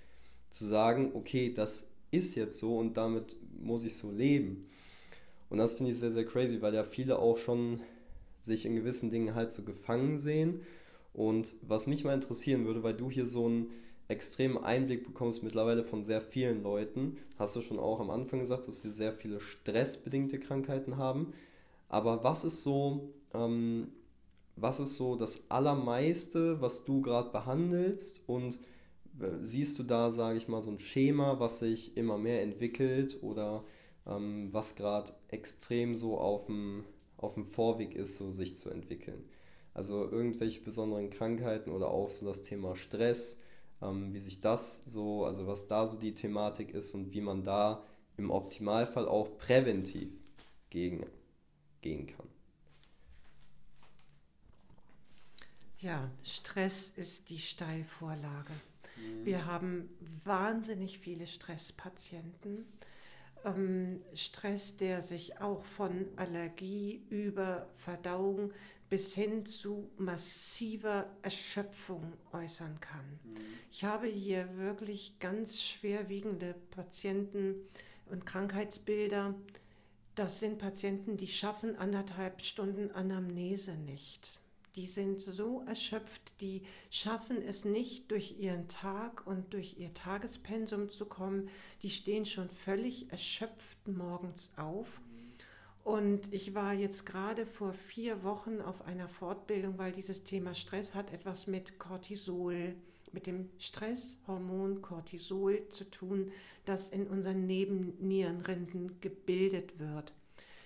zu sagen, okay, das ist jetzt so und damit muss ich so leben. Und das finde ich sehr, sehr crazy, weil ja viele auch schon sich in gewissen Dingen halt so gefangen sehen. Und was mich mal interessieren würde, weil du hier so einen extremen Einblick bekommst mittlerweile von sehr vielen Leuten, hast du schon auch am Anfang gesagt, dass wir sehr viele stressbedingte Krankheiten haben. Aber was ist so, ähm, was ist so das Allermeiste, was du gerade behandelst und siehst du da, sage ich mal, so ein Schema, was sich immer mehr entwickelt oder ähm, was gerade extrem so auf dem, auf dem Vorweg ist, so sich zu entwickeln? Also irgendwelche besonderen Krankheiten oder auch so das Thema Stress, ähm, wie sich das so, also was da so die Thematik ist und wie man da im Optimalfall auch präventiv gegen gehen kann. Ja, Stress ist die Steilvorlage. Wir haben wahnsinnig viele Stresspatienten. Ähm, Stress, der sich auch von Allergie über Verdauung bis hin zu massiver Erschöpfung äußern kann. Mhm. Ich habe hier wirklich ganz schwerwiegende Patienten und Krankheitsbilder. Das sind Patienten, die schaffen anderthalb Stunden Anamnese nicht die sind so erschöpft, die schaffen es nicht, durch ihren Tag und durch ihr Tagespensum zu kommen. Die stehen schon völlig erschöpft morgens auf. Und ich war jetzt gerade vor vier Wochen auf einer Fortbildung, weil dieses Thema Stress hat etwas mit Cortisol, mit dem Stresshormon Cortisol zu tun, das in unseren Nebennierenrinden gebildet wird.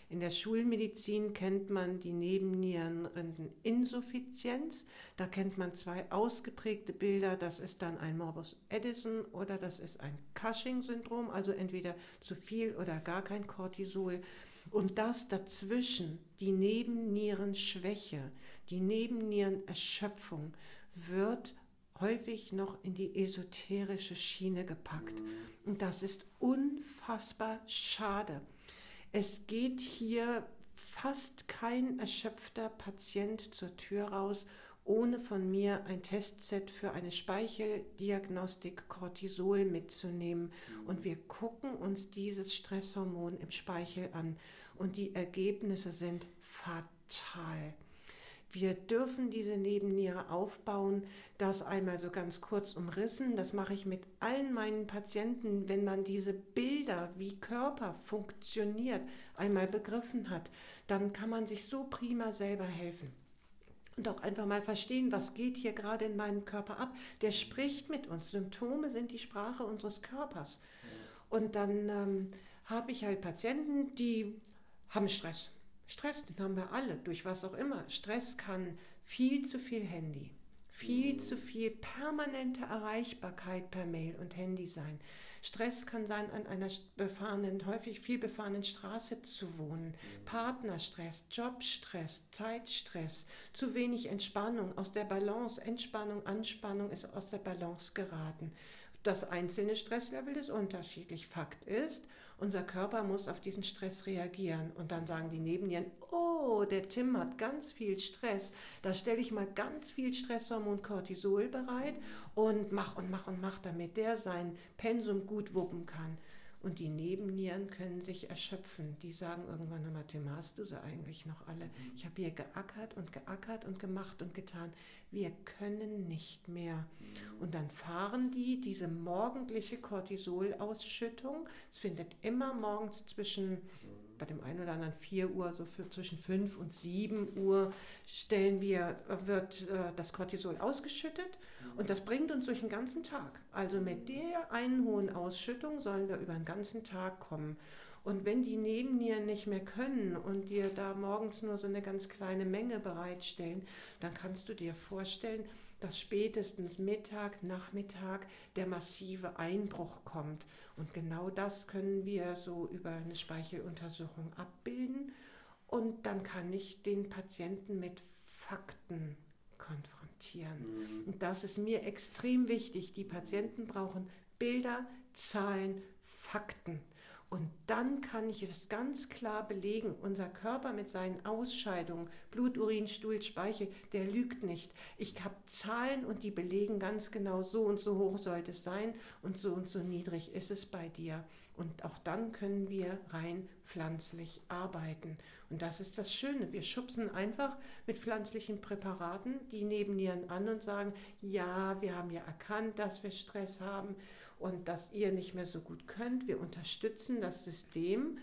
In der Schulmedizin kennt man die Nebennierenrindeninsuffizienz. Da kennt man zwei ausgeprägte Bilder. Das ist dann ein Morbus Addison oder das ist ein Cushing-Syndrom, also entweder zu viel oder gar kein Cortisol. Und das dazwischen, die Nebennierenschwäche, die Nebennierenerschöpfung, wird häufig noch in die esoterische Schiene gepackt. Und das ist unfassbar schade. Es geht hier fast kein erschöpfter Patient zur Tür raus, ohne von mir ein Testset für eine Speicheldiagnostik Cortisol mitzunehmen. Und wir gucken uns dieses Stresshormon im Speichel an. Und die Ergebnisse sind fatal. Wir dürfen diese Nebenniere aufbauen. Das einmal so ganz kurz umrissen. Das mache ich mit allen meinen Patienten, wenn man diese Bilder, wie Körper funktioniert, einmal begriffen hat. Dann kann man sich so prima selber helfen. Und auch einfach mal verstehen, was geht hier gerade in meinem Körper ab. Der spricht mit uns. Symptome sind die Sprache unseres Körpers. Und dann ähm, habe ich halt Patienten, die haben Stress Stress, den haben wir alle, durch was auch immer. Stress kann viel zu viel Handy, viel zu viel permanente Erreichbarkeit per Mail und Handy sein. Stress kann sein, an einer befahrenen, häufig viel befahrenen Straße zu wohnen. Partnerstress, Jobstress, Zeitstress, zu wenig Entspannung, aus der Balance, Entspannung, Anspannung ist aus der Balance geraten. Das einzelne Stresslevel ist unterschiedlich. Fakt ist, unser Körper muss auf diesen Stress reagieren. Und dann sagen die Nebennieren, oh, der Tim hat ganz viel Stress. Da stelle ich mal ganz viel Stresshormon Cortisol bereit und mach und mach und mach, damit der sein Pensum gut wuppen kann. Und die Nebennieren können sich erschöpfen. Die sagen irgendwann einmal, Tim, hast du sie eigentlich noch alle? Ich habe hier geackert und geackert und gemacht und getan. Wir können nicht mehr. Und dann fahren die diese morgendliche Cortisolausschüttung. Es findet immer morgens zwischen bei dem einen oder anderen 4 Uhr, so für zwischen 5 und 7 Uhr stellen wir, wird äh, das Cortisol ausgeschüttet und das bringt uns durch den ganzen Tag. Also mit der einen hohen Ausschüttung sollen wir über den ganzen Tag kommen. Und wenn die Nebennieren nicht mehr können und dir da morgens nur so eine ganz kleine Menge bereitstellen, dann kannst du dir vorstellen, dass spätestens Mittag, Nachmittag der massive Einbruch kommt. Und genau das können wir so über eine Speicheluntersuchung abbilden. Und dann kann ich den Patienten mit Fakten konfrontieren. Mhm. Und das ist mir extrem wichtig. Die Patienten brauchen Bilder, Zahlen, Fakten. Und dann kann ich es ganz klar belegen, unser Körper mit seinen Ausscheidungen, Blut, Urin, Stuhl, Speichel, der lügt nicht. Ich habe Zahlen und die belegen ganz genau, so und so hoch sollte es sein und so und so niedrig ist es bei dir. Und auch dann können wir rein pflanzlich arbeiten. Und das ist das Schöne. Wir schubsen einfach mit pflanzlichen Präparaten die Nebennieren an und sagen, ja, wir haben ja erkannt, dass wir Stress haben und dass ihr nicht mehr so gut könnt. Wir unterstützen das System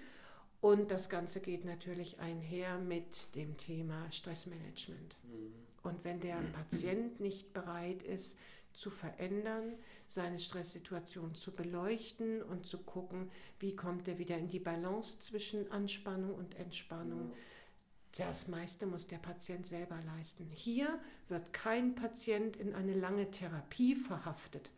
und das Ganze geht natürlich einher mit dem Thema Stressmanagement. Mhm. Und wenn der (clears throat) Patient nicht bereit ist, zu verändern, seine Stresssituation zu beleuchten und zu gucken, wie kommt er wieder in die Balance zwischen Anspannung und Entspannung. Das meiste muss der Patient selber leisten. Hier wird kein Patient in eine lange Therapie verhaftet.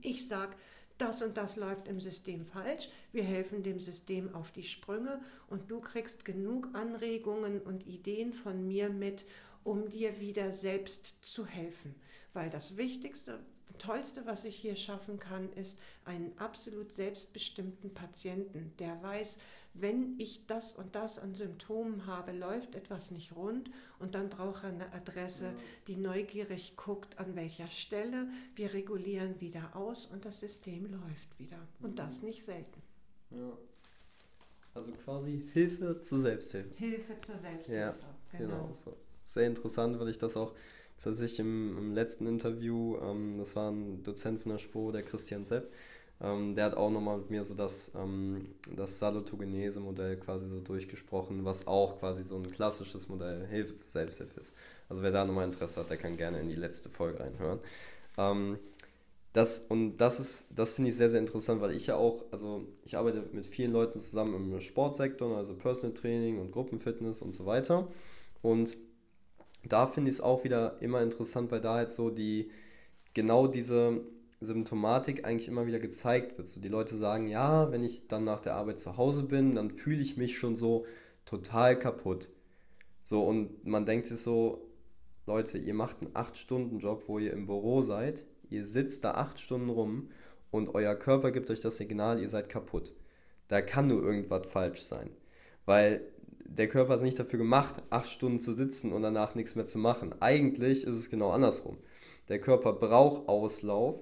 Ich sage, das und das läuft im System falsch. Wir helfen dem System auf die Sprünge und du kriegst genug Anregungen und Ideen von mir mit, um dir wieder selbst zu helfen. Weil das Wichtigste, Tollste, was ich hier schaffen kann, ist einen absolut selbstbestimmten Patienten, der weiß, wenn ich das und das an Symptomen habe, läuft etwas nicht rund und dann braucht er eine Adresse, ja. die neugierig guckt, an welcher Stelle. Wir regulieren wieder aus und das System läuft wieder. Und das nicht selten. Ja. Also quasi Hilfe zur Selbsthilfe. Hilfe zur Selbsthilfe. Ja, genau. genau so. Sehr interessant, weil ich das auch tatsächlich im, im letzten Interview, ähm, das war ein Dozent von der SPO, der Christian Sepp, ähm, der hat auch nochmal mit mir so das, ähm, das Salutogenese-Modell quasi so durchgesprochen, was auch quasi so ein klassisches Modell Hilfe zur Selbsthilfe ist. Also wer da nochmal Interesse hat, der kann gerne in die letzte Folge reinhören. Ähm, das, und das ist, das finde ich sehr, sehr interessant, weil ich ja auch, also ich arbeite mit vielen Leuten zusammen im Sportsektor, also Personal Training und Gruppenfitness und so weiter. Und da finde ich es auch wieder immer interessant, weil da halt so die, genau diese Symptomatik eigentlich immer wieder gezeigt wird. So die Leute sagen, ja, wenn ich dann nach der Arbeit zu Hause bin, dann fühle ich mich schon so total kaputt. So, und man denkt sich so, Leute, ihr macht einen 8-Stunden-Job, wo ihr im Büro seid, ihr sitzt da 8 Stunden rum und euer Körper gibt euch das Signal, ihr seid kaputt. Da kann nur irgendwas falsch sein. Weil der Körper ist nicht dafür gemacht, 8 Stunden zu sitzen und danach nichts mehr zu machen. Eigentlich ist es genau andersrum. Der Körper braucht Auslauf,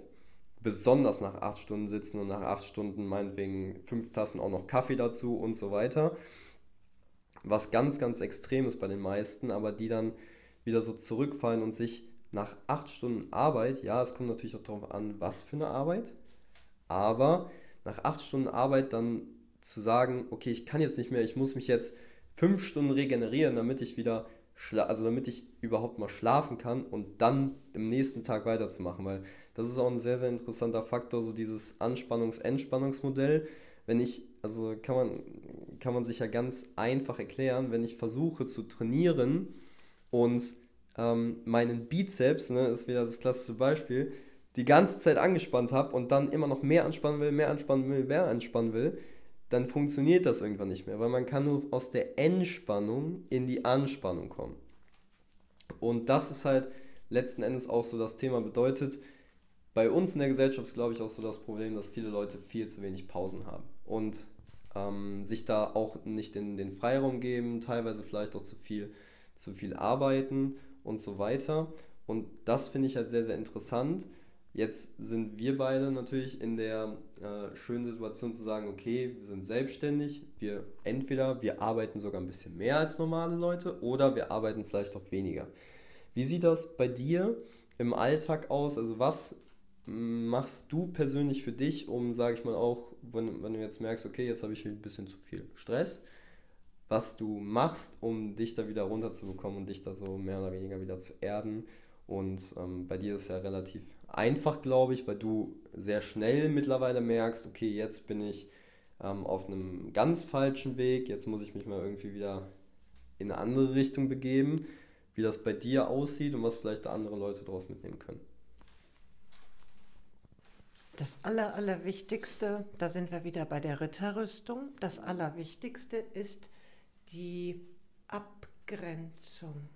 besonders nach acht Stunden sitzen und nach acht Stunden meinetwegen fünf Tassen auch noch Kaffee dazu und so weiter. Was ganz, ganz extrem ist bei den meisten, aber die dann wieder so zurückfallen und sich nach acht Stunden Arbeit, ja, es kommt natürlich auch darauf an, was für eine Arbeit, aber nach acht Stunden Arbeit dann zu sagen, okay, ich kann jetzt nicht mehr, ich muss mich jetzt fünf Stunden regenerieren, damit ich wieder also damit ich überhaupt mal schlafen kann und dann im nächsten Tag weiterzumachen, weil das ist auch ein sehr, sehr interessanter Faktor, so dieses Anspannungs-Entspannungsmodell. wenn ich, also kann man, kann man sich ja ganz einfach erklären, wenn ich versuche zu trainieren und ähm, meinen Bizeps, ne, ist wieder das klassische Beispiel, die ganze Zeit angespannt habe und dann immer noch mehr anspannen will, mehr anspannen will, mehr anspannen will, dann funktioniert das irgendwann nicht mehr, weil man kann nur aus der Entspannung in die Anspannung kommen. Und das ist halt letzten Endes auch so das Thema bedeutet, bei uns in der Gesellschaft ist, glaube ich, auch so das Problem, dass viele Leute viel zu wenig Pausen haben und ähm, sich da auch nicht in den Freiraum geben, teilweise vielleicht auch zu viel, zu viel arbeiten und so weiter. Und das finde ich halt sehr, sehr interessant. Jetzt sind wir beide natürlich in der äh, schönen Situation zu sagen, okay, wir sind selbstständig, wir entweder wir arbeiten sogar ein bisschen mehr als normale Leute oder wir arbeiten vielleicht auch weniger. Wie sieht das bei dir im Alltag aus? Also was machst du persönlich für dich, um, sage ich mal, auch, wenn, wenn du jetzt merkst, okay, jetzt habe ich ein bisschen zu viel Stress, was du machst, um dich da wieder runterzubekommen und dich da so mehr oder weniger wieder zu erden. Und ähm, bei dir ist es ja relativ einfach, glaube ich, weil du sehr schnell mittlerweile merkst, okay, jetzt bin ich ähm, auf einem ganz falschen Weg, jetzt muss ich mich mal irgendwie wieder in eine andere Richtung begeben, wie das bei dir aussieht und was vielleicht andere Leute daraus mitnehmen können. Das Aller, Allerwichtigste, da sind wir wieder bei der Ritterrüstung, das Allerwichtigste ist die Abgrenzung.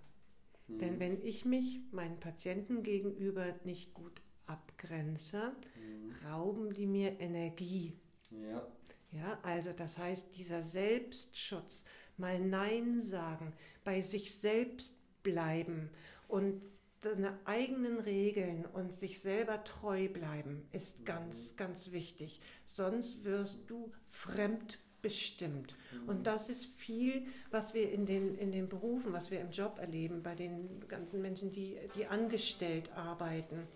Mhm. Denn wenn ich mich meinen Patienten gegenüber nicht gut abgrenze, mhm. rauben die mir Energie. Ja. Ja, also das heißt, dieser Selbstschutz, mal Nein sagen, bei sich selbst bleiben und seine eigenen Regeln und sich selber treu bleiben, ist mhm. ganz, ganz wichtig. Sonst wirst du fremdbestimmt. Mhm. Und das ist viel, was wir in den, in den Berufen, was wir im Job erleben, bei den ganzen Menschen, die, die angestellt arbeiten,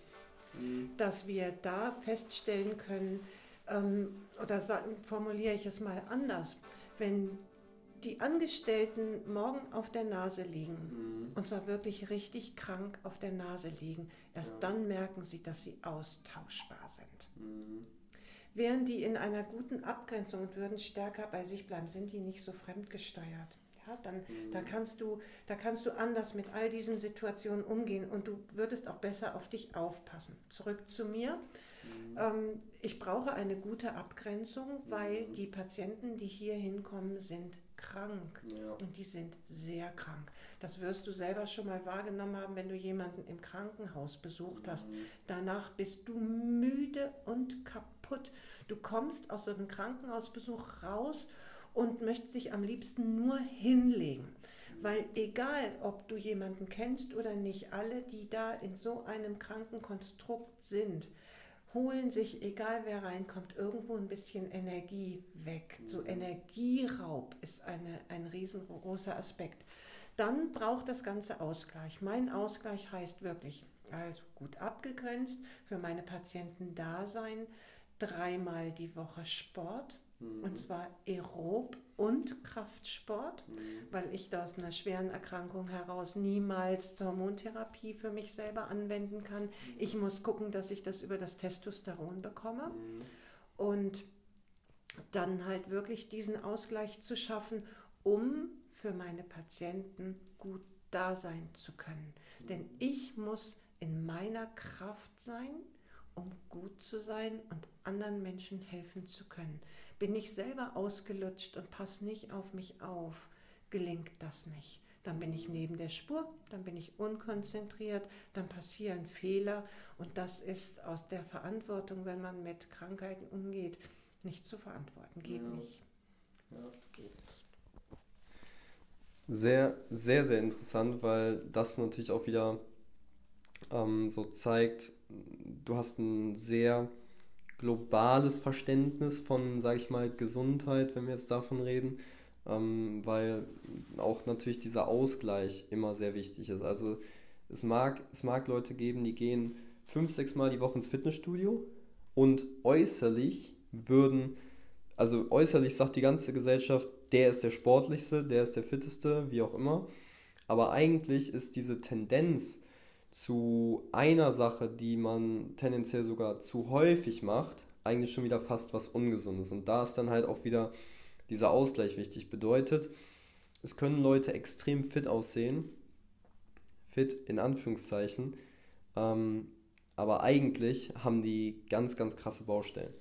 mhm. dass wir da feststellen können, ähm, oder formuliere ich es mal anders, wenn die Angestellten morgen auf der Nase liegen, mhm. und zwar wirklich richtig krank auf der Nase liegen, erst ja. dann merken sie, dass sie austauschbar sind. Wären die in einer guten Abgrenzung und würden stärker bei sich bleiben, sind die nicht so fremdgesteuert. Ja, dann mhm. da kannst du, da kannst du anders mit all diesen Situationen umgehen und du würdest auch besser auf dich aufpassen. Zurück zu mir. Mhm. Ähm, ich brauche eine gute Abgrenzung, weil mhm. die Patienten, die hier hinkommen, sind krank. Ja. Und die sind sehr krank. Das wirst du selber schon mal wahrgenommen haben, wenn du jemanden im Krankenhaus besucht hast. Mhm. Danach bist du müde und kaputt. Du kommst aus so einem Krankenhausbesuch raus und möchtest dich am liebsten nur hinlegen. Weil egal, ob du jemanden kennst oder nicht, alle, die da in so einem kranken Konstrukt sind, holen sich, egal wer reinkommt, irgendwo ein bisschen Energie weg. So mhm. Energieraub ist eine, ein riesengroßer Aspekt. Dann braucht das Ganze Ausgleich. Mein Ausgleich heißt wirklich, also gut abgegrenzt, für meine Patienten da sein, dreimal die Woche Sport, Mhm. Und zwar Aerob und Kraftsport, mhm. weil ich da aus einer schweren Erkrankung heraus niemals Hormontherapie für mich selber anwenden kann. Mhm. Ich muss gucken, dass ich das über das Testosteron bekomme. Und dann halt wirklich diesen Ausgleich zu schaffen, um für meine Patienten gut da sein zu können. Denn ich muss in meiner Kraft sein, um gut zu sein und anderen Menschen helfen zu können. Bin ich selber ausgelutscht und passe nicht auf mich auf, gelingt das nicht. Dann bin ich neben der Spur, dann bin ich unkonzentriert, dann passieren Fehler und das ist aus der Verantwortung, wenn man mit Krankheiten umgeht, nicht zu verantworten. Geht ja. nicht. Ja. Geht nicht. Sehr, sehr, sehr interessant, weil das natürlich auch wieder ähm, so zeigt, du hast ein sehr globales Verständnis von, sage ich mal, Gesundheit, wenn wir jetzt davon reden, ähm, weil auch natürlich dieser Ausgleich immer sehr wichtig ist. Also es mag, es mag Leute geben, die gehen fünf, sechs Mal die Woche ins Fitnessstudio und äußerlich würden, also äußerlich sagt die ganze Gesellschaft, der ist der sportlichste, der ist der fitteste, wie auch immer. Aber eigentlich ist diese Tendenz, zu einer Sache, die man tendenziell sogar zu häufig macht, eigentlich schon wieder fast was Ungesundes. Und da ist dann halt auch wieder dieser Ausgleich wichtig. Bedeutet, es können Leute extrem fit aussehen, fit in Anführungszeichen, ähm, aber eigentlich haben die ganz, ganz krasse Baustellen.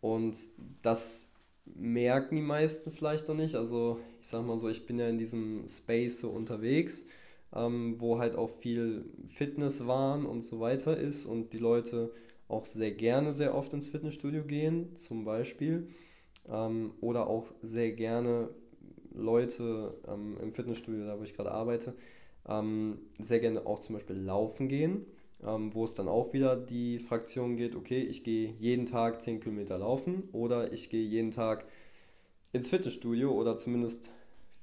Und das merken die meisten vielleicht noch nicht. Also ich sag mal so, ich bin ja in diesem Space so unterwegs, ähm, wo halt auch viel Fitness waren und so weiter ist und die Leute auch sehr gerne sehr oft ins Fitnessstudio gehen, zum Beispiel. Ähm, oder auch sehr gerne Leute ähm, im Fitnessstudio, da wo ich gerade arbeite, ähm, sehr gerne auch zum Beispiel laufen gehen, ähm, wo es dann auch wieder die Fraktion geht, okay, ich gehe jeden Tag 10 Kilometer laufen oder ich gehe jeden Tag ins Fitnessstudio oder zumindest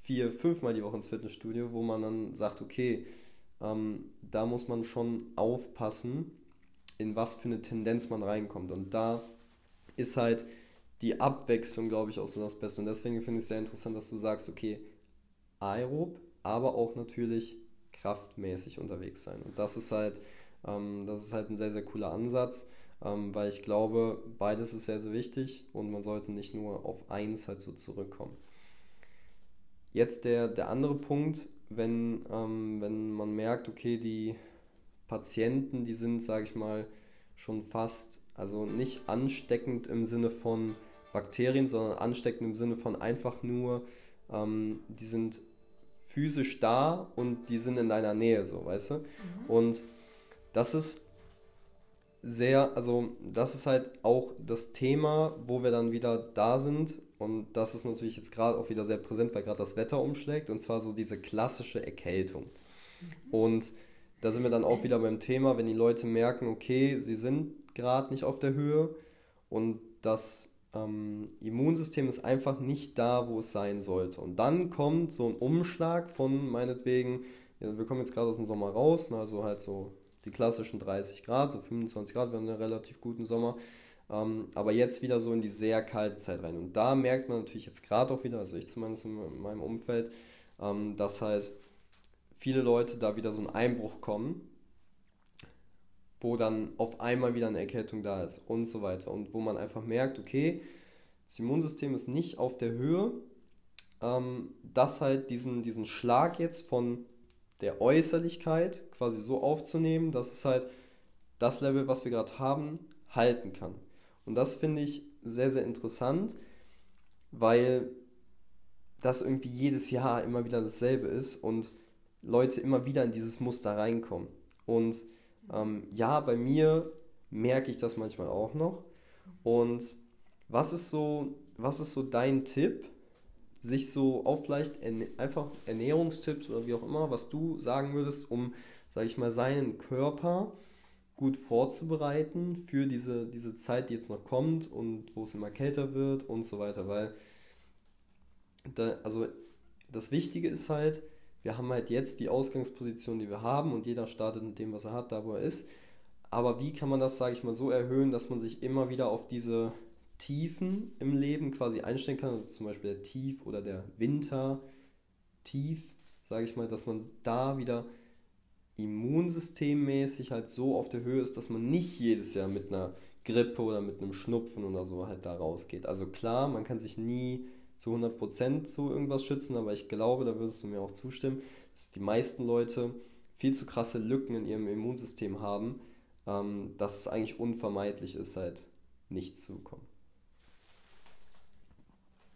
vier, fünfmal die Woche ins Fitnessstudio, wo man dann sagt, okay, ähm, da muss man schon aufpassen, in was für eine Tendenz man reinkommt. Und da ist halt die Abwechslung, glaube ich, auch so das Beste. Und deswegen finde ich es sehr interessant, dass du sagst, okay, aerob, aber auch natürlich kraftmäßig unterwegs sein. Und das ist halt, ähm, das ist halt ein sehr, sehr cooler Ansatz, ähm, weil ich glaube, beides ist sehr, sehr wichtig und man sollte nicht nur auf eins halt so zurückkommen. Jetzt der, der andere Punkt, wenn, ähm, wenn man merkt, okay, die Patienten, die sind, sage ich mal, schon fast, also nicht ansteckend im Sinne von Bakterien, sondern ansteckend im Sinne von einfach nur, ähm, die sind physisch da und die sind in deiner Nähe, so, weißt du? Mhm. Und das ist sehr, also das ist halt auch das Thema, wo wir dann wieder da sind. Und das ist natürlich jetzt gerade auch wieder sehr präsent, weil gerade das Wetter umschlägt. Und zwar so diese klassische Erkältung. Mhm. Und da sind wir dann auch wieder beim Thema, wenn die Leute merken, okay, sie sind gerade nicht auf der Höhe und das ähm, Immunsystem ist einfach nicht da, wo es sein sollte. Und dann kommt so ein Umschlag von meinetwegen, ja, wir kommen jetzt gerade aus dem Sommer raus, ne, also halt so die klassischen 30 Grad, so 25 Grad, wir haben einen relativ guten Sommer. Ähm, aber jetzt wieder so in die sehr kalte Zeit rein. Und da merkt man natürlich jetzt gerade auch wieder, also ich zumindest in meinem Umfeld, ähm, dass halt viele Leute da wieder so einen Einbruch kommen wo dann auf einmal wieder eine Erkältung da ist und so weiter. Und wo man einfach merkt, okay, das Immunsystem ist nicht auf der Höhe, ähm, das halt diesen, diesen Schlag jetzt von der Äußerlichkeit quasi so aufzunehmen, dass es halt das Level, was wir gerade haben, halten kann. Und das finde ich sehr, sehr interessant, weil das irgendwie jedes Jahr immer wieder dasselbe ist und Leute immer wieder in dieses Muster reinkommen. Und ähm, ja, bei mir merke ich das manchmal auch noch. Und was ist so, was ist so dein Tipp, sich so auf vielleicht einfach Ernährungstipps oder wie auch immer, was du sagen würdest, um, sage ich mal, seinen Körper gut vorzubereiten für diese, diese Zeit, die jetzt noch kommt und wo es immer kälter wird und so weiter, weil da, also das Wichtige ist halt, wir haben halt jetzt die Ausgangsposition, die wir haben und jeder startet mit dem, was er hat, da wo er ist. Aber wie kann man das, sage ich mal, so erhöhen, dass man sich immer wieder auf diese Tiefen im Leben quasi einstellen kann? Also zum Beispiel der Tief oder der Winter tief, sage ich mal, dass man da wieder immunsystemmäßig halt so auf der Höhe ist, dass man nicht jedes Jahr mit einer Grippe oder mit einem Schnupfen oder so halt da rausgeht. Also klar, man kann sich nie zu 100% zu irgendwas schützen, aber ich glaube, da würdest du mir auch zustimmen, dass die meisten Leute viel zu krasse Lücken in ihrem Immunsystem haben, ähm, dass es eigentlich unvermeidlich ist, halt nicht zu kommen.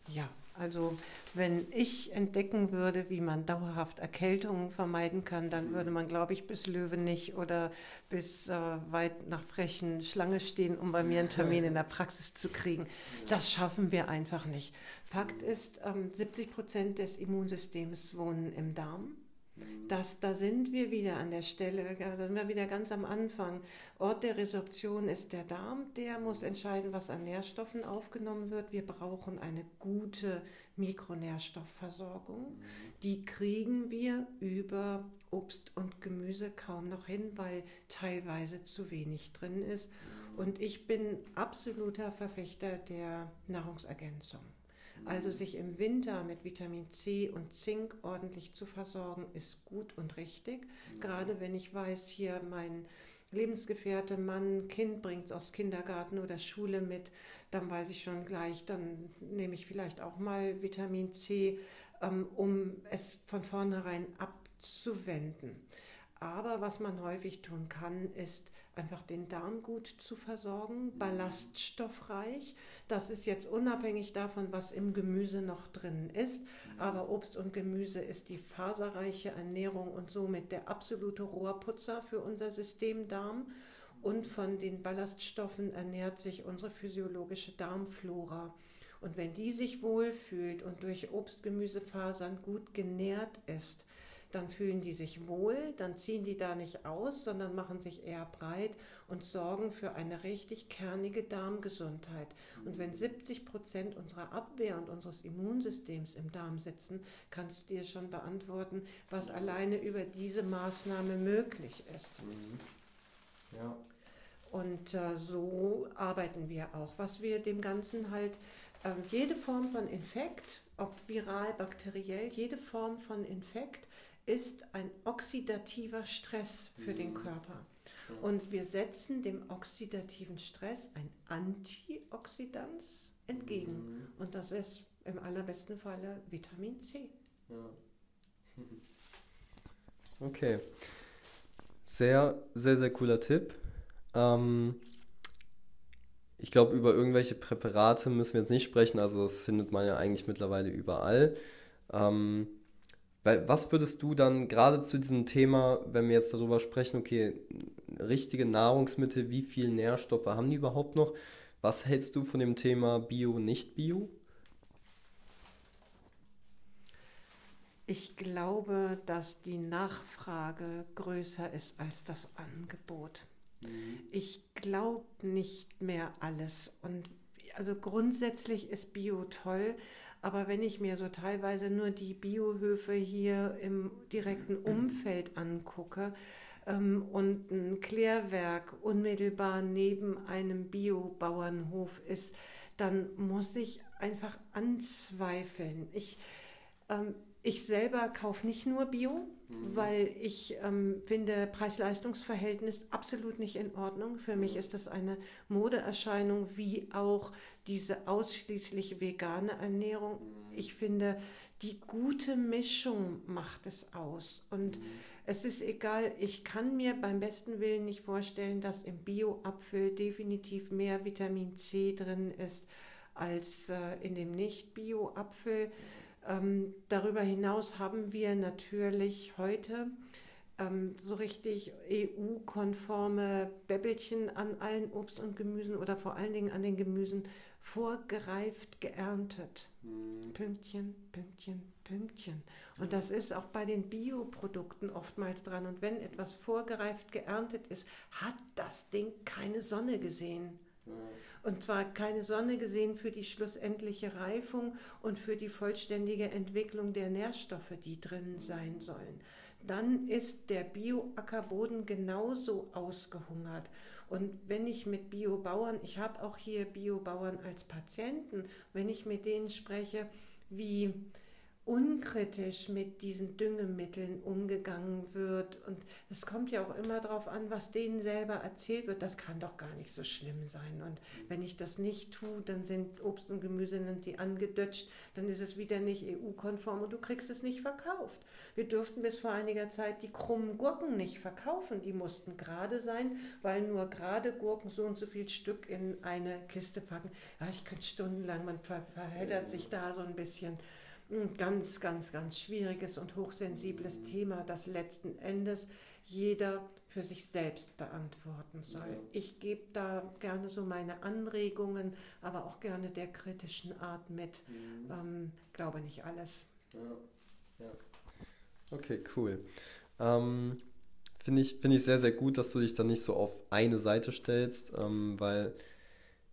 Ja, also wenn ich entdecken würde, wie man dauerhaft Erkältungen vermeiden kann, dann würde man, glaube ich, bis Löwe nicht oder bis äh, weit nach Frechen Schlange stehen, um bei mir einen Termin in der Praxis zu kriegen. Das schaffen wir einfach nicht. Fakt ist, ähm, 70 Prozent des Immunsystems wohnen im Darm. Das, da sind wir wieder an der Stelle, da sind wir wieder ganz am Anfang. Ort der Resorption ist der Darm, der muss entscheiden, was an Nährstoffen aufgenommen wird. Wir brauchen eine gute Mikronährstoffversorgung. Die kriegen wir über Obst und Gemüse kaum noch hin, weil teilweise zu wenig drin ist. Und ich bin absoluter Verfechter der Nahrungsergänzung. Also sich im Winter mit Vitamin C und Zink ordentlich zu versorgen, ist gut und richtig. Gerade wenn ich weiß, hier mein Lebensgefährte, Mann, Kind bringt es aus Kindergarten oder Schule mit, dann weiß ich schon gleich, dann nehme ich vielleicht auch mal Vitamin C, ähm, um es von vornherein abzuwenden. Aber was man häufig tun kann, ist einfach den Darm gut zu versorgen, ballaststoffreich. Das ist jetzt unabhängig davon, was im Gemüse noch drin ist. Aber Obst und Gemüse ist die faserreiche Ernährung und somit der absolute Rohrputzer für unser System Darm. Und von den Ballaststoffen ernährt sich unsere physiologische Darmflora. Und wenn die sich wohlfühlt und durch Obst, Gemüse, Fasern gut genährt ist, dann fühlen die sich wohl, dann ziehen die da nicht aus, sondern machen sich eher breit und sorgen für eine richtig kernige Darmgesundheit. Und wenn 70 Prozent unserer Abwehr und unseres Immunsystems im Darm sitzen, kannst du dir schon beantworten, was alleine über diese Maßnahme möglich ist. Mhm. Ja. Und äh, so arbeiten wir auch. Was wir dem Ganzen halt, äh, jede Form von Infekt, ob viral, bakteriell, jede Form von Infekt ist ein oxidativer Stress für mhm. den Körper. Und wir setzen dem oxidativen Stress ein Antioxidans entgegen. Mhm. Und das ist im allerbesten Falle Vitamin C. Ja. (laughs) Okay. Sehr, sehr, sehr cooler Tipp. Ähm, ich glaube, über irgendwelche Präparate müssen wir jetzt nicht sprechen. Also das findet man ja eigentlich mittlerweile überall. Ähm, weil was würdest du dann gerade zu diesem Thema, wenn wir jetzt darüber sprechen, okay, richtige Nahrungsmittel, wie viel Nährstoffe haben die überhaupt noch? Was hältst du von dem Thema Bio, nicht Bio? Ich glaube, dass die Nachfrage größer ist als das Angebot. Mhm. Ich glaube nicht mehr alles. Und also grundsätzlich ist Bio toll, aber wenn ich mir so teilweise nur die Biohöfe hier im direkten Umfeld angucke ähm, und ein Klärwerk unmittelbar neben einem Biobauernhof ist, dann muss ich einfach anzweifeln. Ich, ähm, ich selber kaufe nicht nur Bio, mhm. weil ich ähm, finde Preis-Leistungs-Verhältnis absolut nicht in Ordnung. Für mich ist das eine Modeerscheinung, wie auch diese ausschließlich vegane Ernährung. Mhm. Ich finde, die gute Mischung macht es aus. Und mhm. es ist egal, ich kann mir beim besten Willen nicht vorstellen, dass im Bio-Apfel definitiv mehr Vitamin C drin ist als äh, in dem Nicht-Bio-Apfel. Ähm, darüber hinaus haben wir natürlich heute ähm, so richtig EU-konforme Bäbbelchen an allen Obst und Gemüsen oder vor allen Dingen an den Gemüsen vorgereift geerntet. Mhm. Pünktchen, Pünktchen, Pünktchen. Und das ist auch bei den Bioprodukten oftmals dran. Und wenn etwas vorgereift geerntet ist, hat das Ding keine Sonne gesehen. Und zwar keine Sonne gesehen für die schlussendliche Reifung und für die vollständige Entwicklung der Nährstoffe, die drin sein sollen. Dann ist der Bioackerboden genauso ausgehungert. Und wenn ich mit Biobauern, ich habe auch hier Biobauern als Patienten, wenn ich mit denen spreche, wie unkritisch mit diesen Düngemitteln umgegangen wird. Und es kommt ja auch immer darauf an, was denen selber erzählt wird. Das kann doch gar nicht so schlimm sein. Und wenn ich das nicht tue, dann sind Obst und Gemüse sind sie angedutscht, dann ist es wieder nicht EU-konform und du kriegst es nicht verkauft. Wir durften bis vor einiger Zeit die krummen Gurken nicht verkaufen. Die mussten gerade sein, weil nur gerade Gurken so und so viel Stück in eine Kiste packen. Ja, ich könnte stundenlang, man verheddert sich da so ein bisschen ein ganz, ganz, ganz schwieriges und hochsensibles Thema, das letzten Endes jeder für sich selbst beantworten soll. Ich gebe da gerne so meine Anregungen, aber auch gerne der kritischen Art mit. Mhm. Ähm, glaube nicht alles. Ja. Ja. Okay, cool. Ähm, Finde ich, find ich sehr, sehr gut, dass du dich da nicht so auf eine Seite stellst, ähm, weil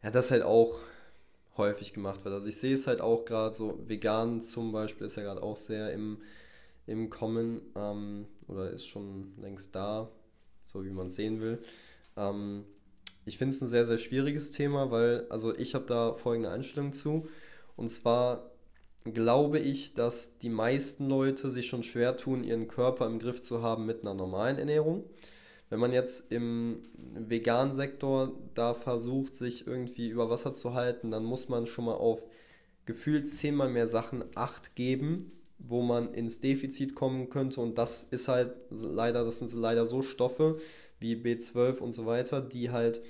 ja, das halt auch häufig gemacht wird. Also ich sehe es halt auch gerade so, vegan zum Beispiel ist ja gerade auch sehr im, im Kommen ähm, oder ist schon längst da, so wie man es sehen will. Ähm, ich finde es ein sehr, sehr schwieriges Thema, weil, also ich habe da folgende Einstellung zu. Und zwar glaube ich, dass die meisten Leute sich schon schwer tun, ihren Körper im Griff zu haben mit einer normalen Ernährung. Wenn man jetzt im veganen Sektor da versucht, sich irgendwie über Wasser zu halten, dann muss man schon mal auf gefühlt zehnmal mehr Sachen Acht geben, wo man ins Defizit kommen könnte. Und das ist halt leider, das sind leider so Stoffe wie B12 und so weiter, die halt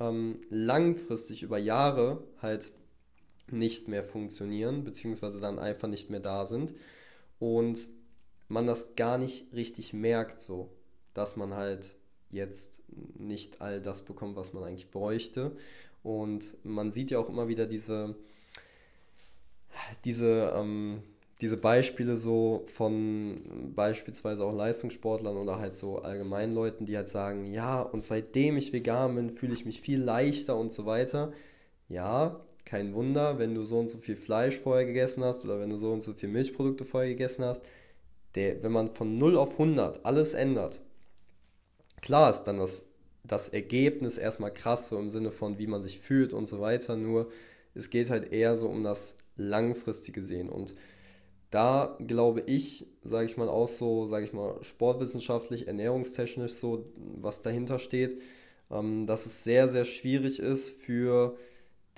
ähm, langfristig über Jahre halt nicht mehr funktionieren, beziehungsweise dann einfach nicht mehr da sind. Und man das gar nicht richtig merkt, so, dass man halt jetzt nicht all das bekommt, was man eigentlich bräuchte. Und man sieht ja auch immer wieder diese, diese, ähm, diese Beispiele so von beispielsweise auch Leistungssportlern oder halt so allgemein Leuten, die halt sagen, ja, und seitdem ich vegan bin, fühle ich mich viel leichter und so weiter. Ja, kein Wunder, wenn du so und so viel Fleisch vorher gegessen hast oder wenn du so und so viel Milchprodukte vorher gegessen hast, der, wenn man von 0 auf 100 alles ändert, klar ist dann das, das Ergebnis erstmal krass, so im Sinne von, wie man sich fühlt und so weiter, nur es geht halt eher so um das langfristige Sehen. Und da glaube ich, sage ich mal auch so, sage ich mal sportwissenschaftlich, ernährungstechnisch so, was dahinter steht, ähm, dass es sehr, sehr schwierig ist für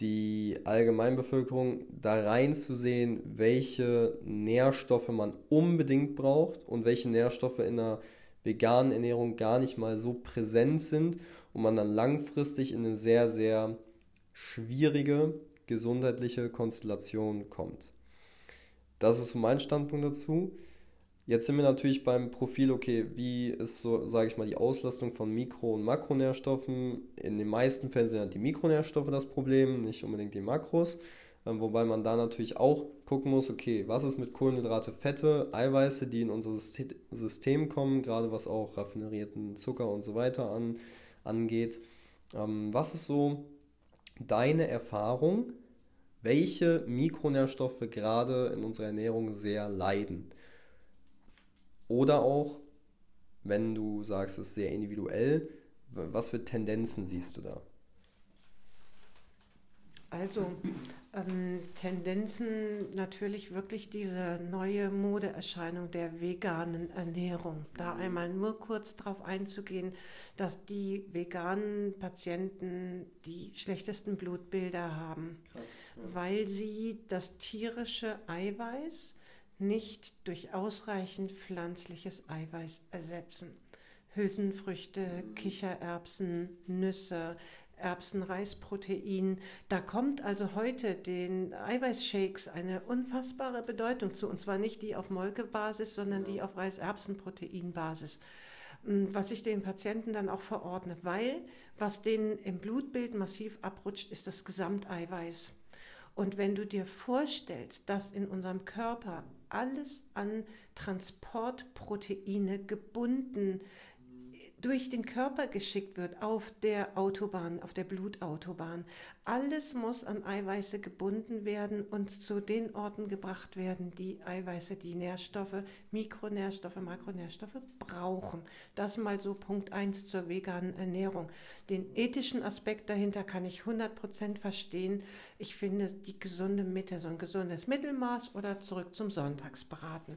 die Allgemeinbevölkerung da reinzusehen, welche Nährstoffe man unbedingt braucht und welche Nährstoffe in der veganen Ernährung gar nicht mal so präsent sind und man dann langfristig in eine sehr, sehr schwierige gesundheitliche Konstellation kommt. Das ist so mein Standpunkt dazu. Jetzt sind wir natürlich beim Profil, okay, wie ist so, sage ich mal, die Auslastung von Mikro- und Makronährstoffen. In den meisten Fällen sind halt die Mikronährstoffe das Problem, nicht unbedingt die Makros. Ähm, wobei man da natürlich auch gucken muss, okay, was ist mit Kohlenhydrate, Fette, Eiweiße, die in unser System kommen, gerade was auch raffinerierten Zucker und so weiter an, angeht. Ähm, was ist so deine Erfahrung, welche Mikronährstoffe gerade in unserer Ernährung sehr leiden? Oder auch, wenn du sagst, es ist sehr individuell, was für Tendenzen siehst du da? Also ähm, Tendenzen natürlich wirklich diese neue Modeerscheinung der veganen Ernährung. Da einmal nur kurz darauf einzugehen, dass die veganen Patienten die schlechtesten Blutbilder haben, Krass, ja. weil sie das tierische Eiweiß nicht durch ausreichend pflanzliches Eiweiß ersetzen. Hülsenfrüchte, Kichererbsen, Nüsse, Erbsenreisprotein. Da kommt also heute den Eiweißshakes eine unfassbare Bedeutung zu. Und zwar nicht die auf Molkebasis, sondern die auf Reiserbsenproteinbasis. Hm, was ich den Patienten dann auch verordne, weil was denen im Blutbild massiv abrutscht, ist das Gesamteiweiß. Und wenn du dir vorstellst, dass in unserem Körper alles an Transportproteine gebunden durch den Körper geschickt wird auf der Autobahn, auf der Blutautobahn. Alles muss an Eiweiße gebunden werden und zu den Orten gebracht werden, die Eiweiße, die Nährstoffe, Mikronährstoffe, Makronährstoffe brauchen. Das mal so Punkt 1 zur veganen Ernährung. Den ethischen Aspekt dahinter kann ich 100% verstehen. Ich finde die gesunde Mitte, so ein gesundes Mittelmaß oder zurück zum Sonntagsbraten.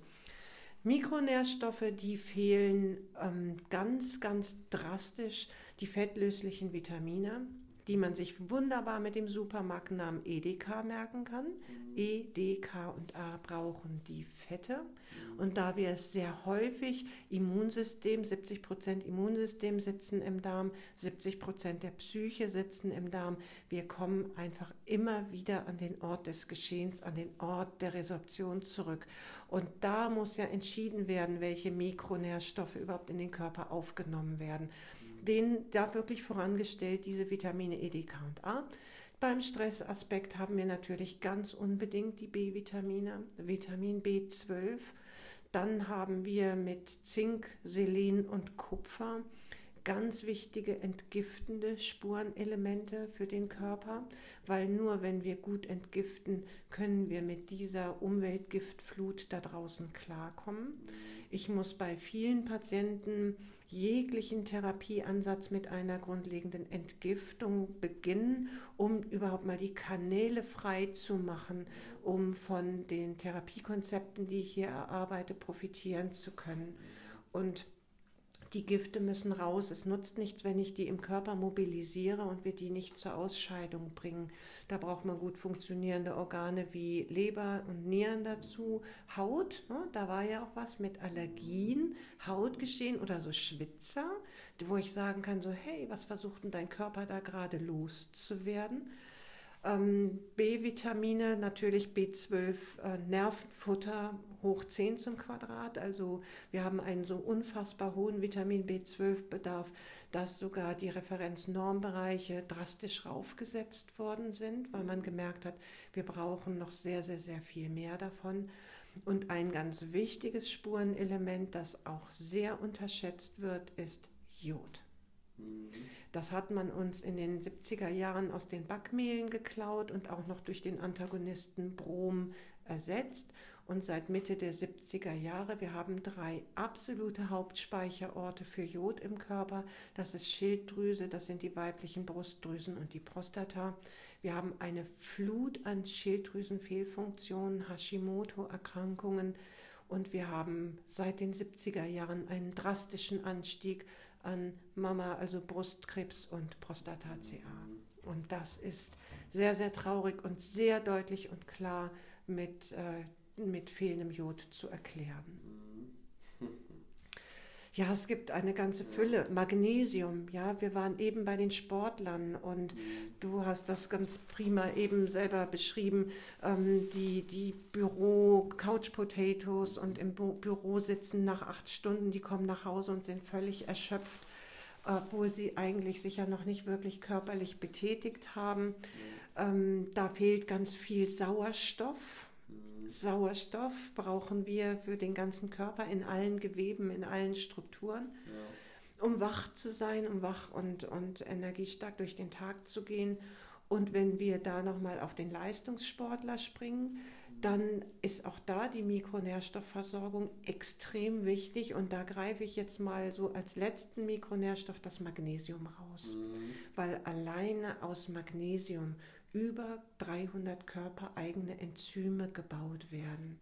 Mikronährstoffe, die fehlen ähm, ganz, ganz drastisch. Die fettlöslichen Vitamine, die man sich wunderbar mit dem Supermarktnamen EDK merken kann. E, D, K und A brauchen die Fette. Und da wir es sehr häufig Immunsystem, 70 Prozent Immunsystem sitzen im Darm, 70 Prozent der Psyche sitzen im Darm, wir kommen einfach immer wieder an den Ort des Geschehens, an den Ort der Resorption zurück. Und da muss ja entschieden werden, welche Mikronährstoffe überhaupt in den Körper aufgenommen werden. Den da wirklich vorangestellt diese Vitamine E, D, K und A. Beim Stressaspekt haben wir natürlich ganz unbedingt die B-Vitamine, Vitamin B12. Dann haben wir mit Zink, Selen und Kupfer ganz wichtige entgiftende Spurenelemente für den Körper, weil nur wenn wir gut entgiften, können wir mit dieser Umweltgiftflut da draußen klarkommen. Ich muss bei vielen Patienten jeglichen Therapieansatz mit einer grundlegenden Entgiftung beginnen, um überhaupt mal die Kanäle frei zu machen, um von den Therapiekonzepten, die ich hier erarbeite, profitieren zu können. Und Die Gifte müssen raus. Es nutzt nichts, wenn ich die im Körper mobilisiere und wir die nicht zur Ausscheidung bringen. Da braucht man gut funktionierende Organe wie Leber und Nieren dazu. Haut, ne, da war ja auch was mit Allergien, Hautgeschehen oder so Schwitzer, wo ich sagen kann, so hey, was versucht denn dein Körper da gerade loszuwerden? Ähm, B-Vitamine, natürlich B12, äh, Nervenfutter hoch 10 zum Quadrat. Also wir haben einen so unfassbar hohen Vitamin B12-Bedarf, dass sogar die Referenznormbereiche drastisch raufgesetzt worden sind, weil man gemerkt hat, wir brauchen noch sehr, sehr, sehr viel mehr davon. Und ein ganz wichtiges Spurenelement, das auch sehr unterschätzt wird, ist Jod. Mhm. Das hat man uns in den 70er Jahren aus den Backmehlen geklaut und auch noch durch den Antagonisten Brom ersetzt. Und seit Mitte der 70er Jahre, wir haben drei absolute Hauptspeicherorte für Jod im Körper. Das ist Schilddrüse, das sind die weiblichen Brustdrüsen und die Prostata. Wir haben eine Flut an Schilddrüsenfehlfunktionen, Hashimoto-Erkrankungen und wir haben seit den 70er Jahren einen drastischen Anstieg an Mama, also Brustkrebs und Prostata-CA. Und das ist sehr, sehr traurig und sehr deutlich und klar mit, äh, mit fehlendem Jod zu erklären. Ja, es gibt eine ganze Fülle. Magnesium, ja, wir waren eben bei den Sportlern und du hast das ganz prima eben selber beschrieben. Ähm, die die Büro, Couch Potatoes und im Büro sitzen nach acht Stunden, die kommen nach Hause und sind völlig erschöpft, obwohl sie eigentlich sich ja noch nicht wirklich körperlich betätigt haben. Ähm, da fehlt ganz viel Sauerstoff Sauerstoff brauchen wir für den ganzen Körper in allen Geweben, in allen Strukturen, ja. um wach zu sein, um wach und, und energiestark durch den Tag zu gehen. Und wenn wir da nochmal auf den Leistungssportler springen, dann ist auch da die Mikronährstoffversorgung extrem wichtig. Und da greife ich jetzt mal so als letzten Mikronährstoff das Magnesium raus. Mhm. Weil alleine aus Magnesium über 300 körpereigene Enzyme gebaut werden.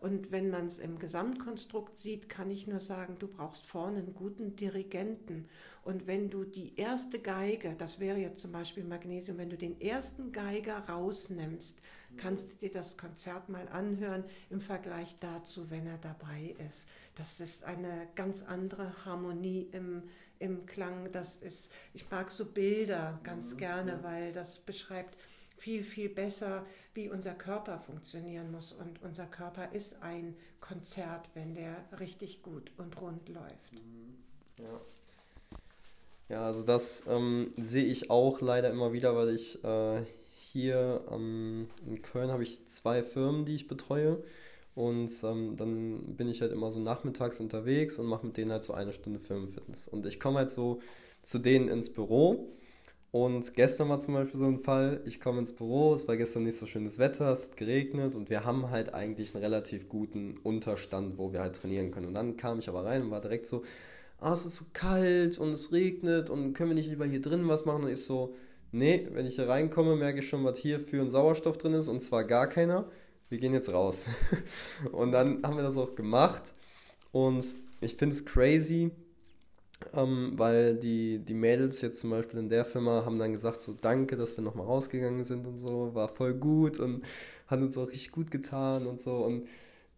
Und wenn man es im Gesamtkonstrukt sieht, kann ich nur sagen, du brauchst vorne einen guten Dirigenten. Und wenn du die erste Geige, das wäre jetzt zum Beispiel Magnesium, wenn du den ersten Geiger rausnimmst, kannst du dir das Konzert mal anhören im Vergleich dazu, wenn er dabei ist. Das ist eine ganz andere Harmonie im, im Klang. Das ist, ich mag so Bilder ganz gerne, weil das beschreibt viel, viel besser, wie unser Körper funktionieren muss. Und unser Körper ist ein Konzert, wenn der richtig gut und rund läuft. Mhm. Ja. Ja, also das ähm, sehe ich auch leider immer wieder, weil ich äh, hier ähm, in Köln habe ich zwei Firmen, die ich betreue. Und ähm, dann bin ich halt immer so nachmittags unterwegs und mache mit denen halt so eine Stunde Firmenfitness. Und ich komme halt so zu denen ins Büro und gestern war zum Beispiel so ein Fall, ich komme ins Büro, es war gestern nicht so schönes Wetter, es hat geregnet und wir haben halt eigentlich einen relativ guten Unterstand, wo wir halt trainieren können. Und dann kam ich aber rein und war direkt so, ah, es ist so kalt und es regnet und können wir nicht lieber hier drin was machen? Und ich so, nee, wenn ich hier reinkomme, merke ich schon, was hier für ein Sauerstoff drin ist und zwar gar keiner. Wir gehen jetzt raus. (laughs) und dann haben wir das auch gemacht und ich finde es crazy, ähm, weil die, die Mädels jetzt zum Beispiel in der Firma haben dann gesagt, so danke, dass wir nochmal rausgegangen sind und so, war voll gut und hat uns auch richtig gut getan und so. Und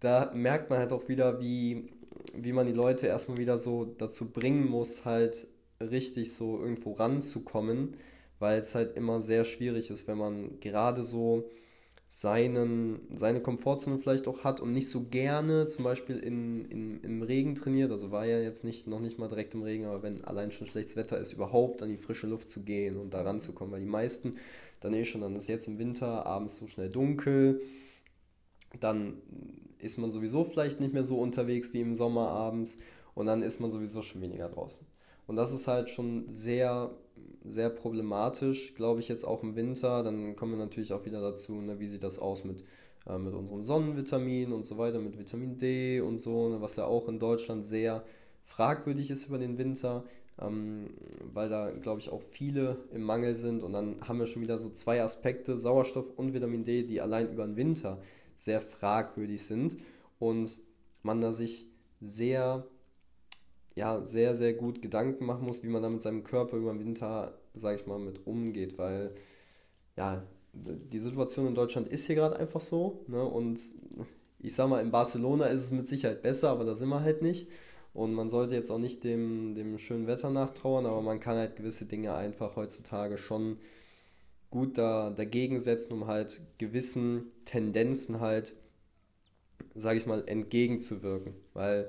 da merkt man halt auch wieder, wie, wie man die Leute erstmal wieder so dazu bringen muss, halt richtig so irgendwo ranzukommen, weil es halt immer sehr schwierig ist, wenn man gerade so seinen, seine Komfortzone vielleicht auch hat und nicht so gerne zum Beispiel in, in, im Regen trainiert. Also war ja jetzt nicht, noch nicht mal direkt im Regen, aber wenn allein schon schlechtes Wetter ist, überhaupt an die frische Luft zu gehen und da ranzukommen. Weil die meisten dann eh schon, dann ist jetzt im Winter abends so schnell dunkel, dann ist man sowieso vielleicht nicht mehr so unterwegs wie im Sommer abends und dann ist man sowieso schon weniger draußen. Und das ist halt schon sehr sehr problematisch, glaube ich, jetzt auch im Winter. Dann kommen wir natürlich auch wieder dazu, ne, wie sieht das aus mit, äh, mit unserem Sonnenvitamin und so weiter, mit Vitamin D und so, ne, was ja auch in Deutschland sehr fragwürdig ist über den Winter, ähm, weil da, glaube ich, auch viele im Mangel sind. Und dann haben wir schon wieder so zwei Aspekte, Sauerstoff und Vitamin D, die allein über den Winter sehr fragwürdig sind und man da sich sehr ja, sehr, sehr gut Gedanken machen muss, wie man da mit seinem Körper über den Winter, sage ich mal, mit umgeht, weil ja, die Situation in Deutschland ist hier gerade einfach so. Ne? Und ich sag mal, in Barcelona ist es mit Sicherheit besser, aber da sind wir halt nicht. Und man sollte jetzt auch nicht dem, dem schönen Wetter nachtrauern, aber man kann halt gewisse Dinge einfach heutzutage schon gut da, dagegen setzen, um halt gewissen Tendenzen halt, sage ich mal, entgegenzuwirken. Weil,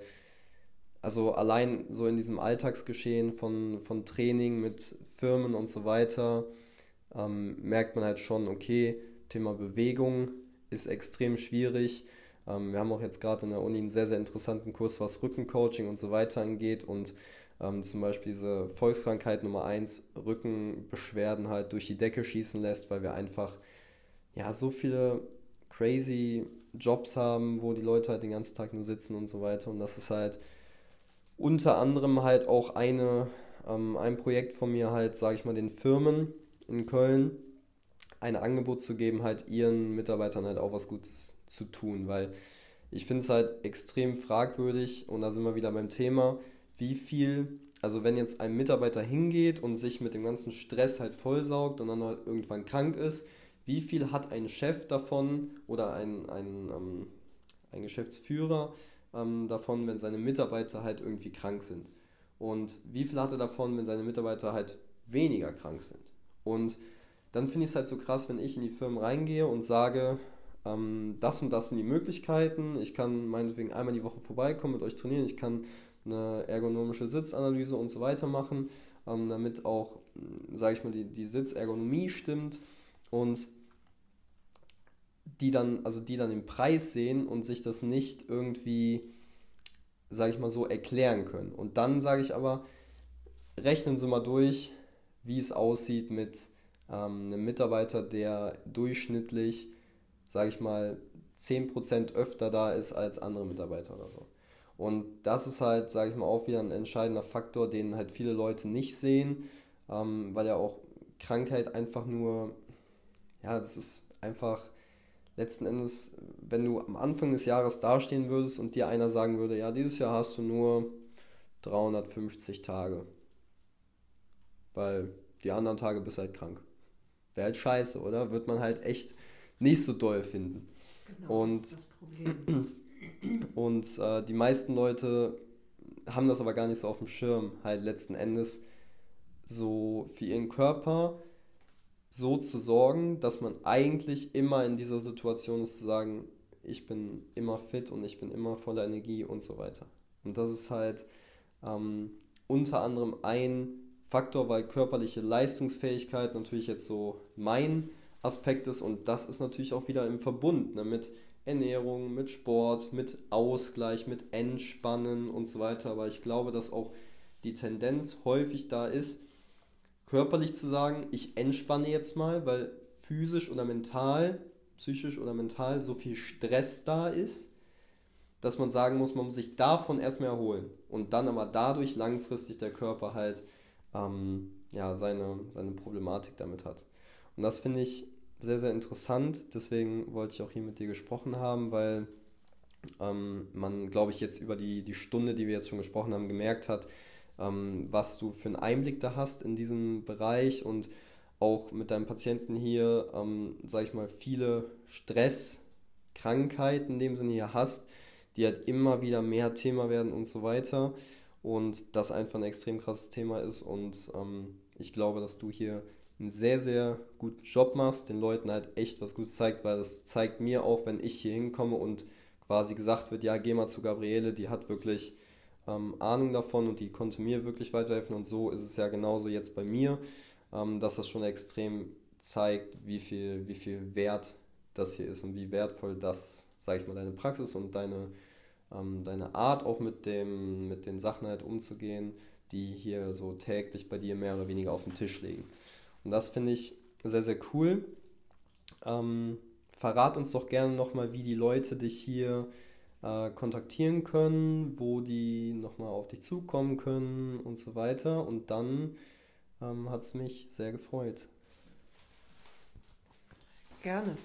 also allein so in diesem Alltagsgeschehen von, von Training mit Firmen und so weiter, ähm, merkt man halt schon, okay, Thema Bewegung ist extrem schwierig. Ähm, wir haben auch jetzt gerade in der Uni einen sehr, sehr interessanten Kurs, was Rückencoaching und so weiter angeht und ähm, zum Beispiel diese Volkskrankheit Nummer 1, Rückenbeschwerden halt durch die Decke schießen lässt, weil wir einfach ja so viele crazy Jobs haben, wo die Leute halt den ganzen Tag nur sitzen und so weiter und das ist halt unter anderem halt auch eine, ähm, ein Projekt von mir halt, sage ich mal, den Firmen in Köln ein Angebot zu geben, halt ihren Mitarbeitern halt auch was Gutes zu tun, weil ich finde es halt extrem fragwürdig und da sind wir wieder beim Thema, wie viel, also wenn jetzt ein Mitarbeiter hingeht und sich mit dem ganzen Stress halt vollsaugt und dann halt irgendwann krank ist, wie viel hat ein Chef davon oder ein, ein, ähm, ein Geschäftsführer ähm, davon, wenn seine Mitarbeiter halt irgendwie krank sind? Und wie viel hat er davon, wenn seine Mitarbeiter halt weniger krank sind? Und dann finde ich es halt so krass, wenn ich in die Firmen reingehe und sage, ähm, das und das sind die Möglichkeiten. Ich kann meinetwegen einmal die Woche vorbeikommen, mit euch trainieren. Ich kann eine ergonomische Sitzanalyse und so weiter machen, ähm, damit auch, sage ich mal, die, die Sitzergonomie stimmt und die dann, also die dann den Preis sehen und sich das nicht irgendwie, sage ich mal so, erklären können. Und dann sage ich aber, rechnen Sie mal durch, wie es aussieht mit ähm, einem Mitarbeiter, der durchschnittlich, sage ich mal, 10% öfter da ist als andere Mitarbeiter oder so. Und das ist halt, sage ich mal, auch wieder ein entscheidender Faktor, den halt viele Leute nicht sehen, ähm, weil ja auch Krankheit einfach nur, ja, das ist einfach letzten Endes, wenn du am Anfang des Jahres dastehen würdest und dir einer sagen würde, ja, dieses Jahr hast du nur 350 Tage, weil die anderen Tage bist halt krank. Wäre halt scheiße, oder? Wird man halt echt nicht so doll finden. Genau, und das ist das Problem. (clears throat) und äh, die meisten Leute haben das aber gar nicht so auf dem Schirm, halt letzten Endes so für ihren Körper so zu sorgen, dass man eigentlich immer in dieser Situation ist zu sagen, ich bin immer fit und ich bin immer voller Energie und so weiter. Und das ist halt ähm, unter anderem ein Faktor, weil körperliche Leistungsfähigkeit natürlich jetzt so mein Aspekt ist und das ist natürlich auch wieder im Verbund ne, mit Ernährung, mit Sport, mit Ausgleich, mit Entspannen und so weiter. Aber ich glaube, dass auch die Tendenz häufig da ist, körperlich zu sagen, ich entspanne jetzt mal, weil physisch oder mental, psychisch oder mental so viel Stress da ist, dass man sagen muss, man muss sich davon erstmal erholen und dann aber dadurch langfristig der Körper halt ähm, ja, seine, seine Problematik damit hat. Und das finde ich sehr, sehr interessant. Deswegen wollte ich auch hier mit dir gesprochen haben, weil ähm, man, glaube ich, jetzt über die, die Stunde, die wir jetzt schon gesprochen haben, gemerkt hat, ähm, was du für einen Einblick da hast in diesem Bereich und auch mit deinem Patienten hier, ähm, sage ich mal, viele Stresskrankheiten in dem Sinne hier hast, die halt immer wieder mehr Thema werden und so weiter und das einfach ein extrem krasses Thema ist und ähm, ich glaube, dass du hier einen sehr, sehr guten Job machst, den Leuten halt echt was Gutes zeigt, weil das zeigt mir auch, wenn ich hier hinkomme und quasi gesagt wird, ja, geh mal zu Gabriele, die hat wirklich ähm, Ahnung davon und die konnte mir wirklich weiterhelfen und so ist es ja genauso jetzt bei mir, ähm, dass das schon extrem zeigt, wie viel, wie viel Wert das hier ist und wie wertvoll das, sage ich mal, deine Praxis und deine ähm, deine Art auch mit, dem, mit den Sachen halt umzugehen, die hier so täglich bei dir mehr oder weniger auf dem Tisch liegen. Und das finde ich sehr, sehr cool. Ähm, verrat uns doch gerne nochmal, wie die Leute dich hier äh, kontaktieren können, wo die nochmal auf dich zukommen können und so weiter. Und dann ähm, hat es mich sehr gefreut. Gerne.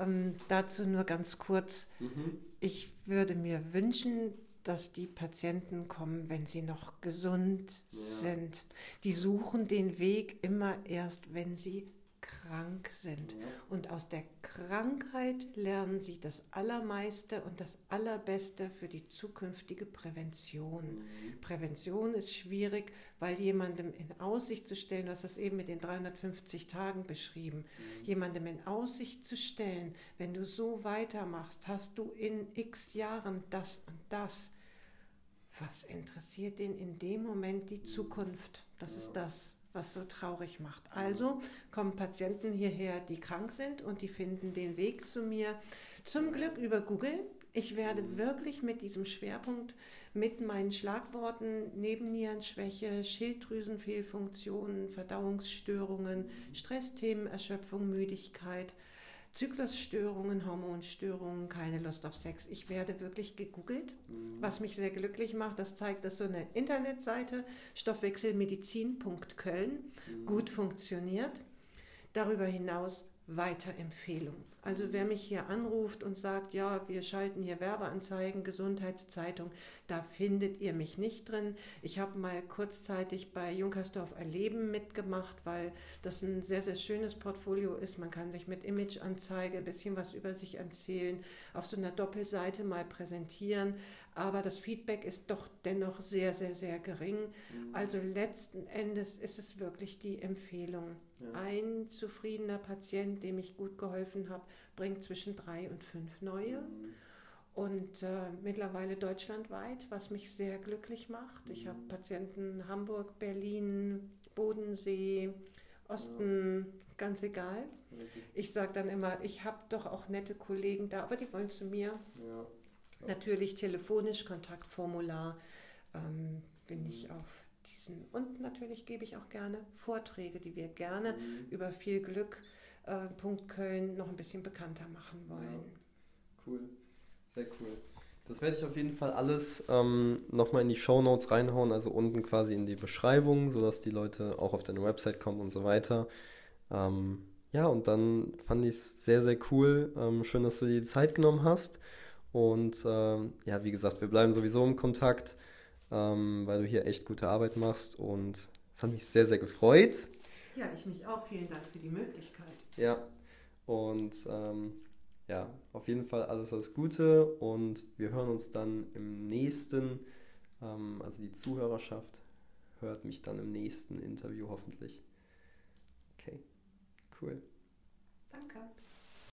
Ähm, dazu nur ganz kurz. Mhm. Ich würde mir wünschen, dass die Patienten kommen, wenn sie noch gesund ja. sind. Die suchen den Weg immer erst, wenn sie krank sind. Und aus der Krankheit lernen sie das Allermeiste und das Allerbeste für die zukünftige Prävention. Mhm. Prävention ist schwierig, weil jemandem in Aussicht zu stellen, du hast das eben mit den 350 Tagen beschrieben, mhm. jemandem in Aussicht zu stellen, wenn du so weitermachst, hast du in x Jahren das und das. Was interessiert den in dem Moment die Zukunft? Das ja. ist das was so traurig macht. Also kommen Patienten hierher, die krank sind und die finden den Weg zu mir. Zum Glück über Google. Ich werde wirklich mit diesem Schwerpunkt, mit meinen Schlagworten Nebennierenschwäche, Schilddrüsenfehlfunktionen, Verdauungsstörungen, Stressthemen, Erschöpfung, Müdigkeit, Zyklusstörungen, Hormonstörungen, keine Lust auf Sex. Ich werde wirklich gegoogelt, mhm. was mich sehr glücklich macht. Das zeigt, dass so eine Internetseite stoffwechselmedizin.köln mhm. gut funktioniert. Darüber hinaus Weiterempfehlung. Also wer mich hier anruft und sagt, ja, wir schalten hier Werbeanzeigen, Gesundheitszeitung, da findet ihr mich nicht drin. Ich habe mal kurzzeitig bei Junkersdorf Erleben mitgemacht, weil das ein sehr, sehr schönes Portfolio ist. Man kann sich mit Imageanzeige ein bisschen was über sich erzählen, auf so einer Doppelseite mal präsentieren aber das Feedback ist doch dennoch sehr, sehr, sehr gering. Mhm. Also letzten Endes ist es wirklich die Empfehlung. Ja. Ein zufriedener Patient, dem ich gut geholfen habe, bringt zwischen drei und fünf neue. Mhm. Und äh, mittlerweile deutschlandweit, was mich sehr glücklich macht. Mhm. Ich habe Patienten Hamburg, Berlin, Bodensee, Osten, ja. ganz egal. Ich sage dann immer, ich habe doch auch nette Kollegen da, aber die wollen zu mir. Ja. Natürlich telefonisch, Kontaktformular ähm, bin ich auf diesen. Und natürlich gebe ich auch gerne Vorträge, die wir gerne mhm. über viel Glück äh, Punkt Köln noch ein bisschen bekannter machen wollen. Ja. Cool, sehr cool. Das werde ich auf jeden Fall alles ähm, nochmal in die Show Notes reinhauen, also unten quasi in die Beschreibung, sodass die Leute auch auf deine Website kommen und so weiter. Ähm, ja, und dann fand ich es sehr, sehr cool. Ähm, schön, dass du dir die Zeit genommen hast. Und ähm, ja, wie gesagt, wir bleiben sowieso im Kontakt, ähm, weil du hier echt gute Arbeit machst. Und es hat mich sehr, sehr gefreut. Ja, ich mich auch. Vielen Dank für die Möglichkeit. Ja, und ähm, ja, auf jeden Fall alles, alles Gute. Und wir hören uns dann im nächsten, ähm, also die Zuhörerschaft hört mich dann im nächsten Interview hoffentlich. Okay, cool. Danke.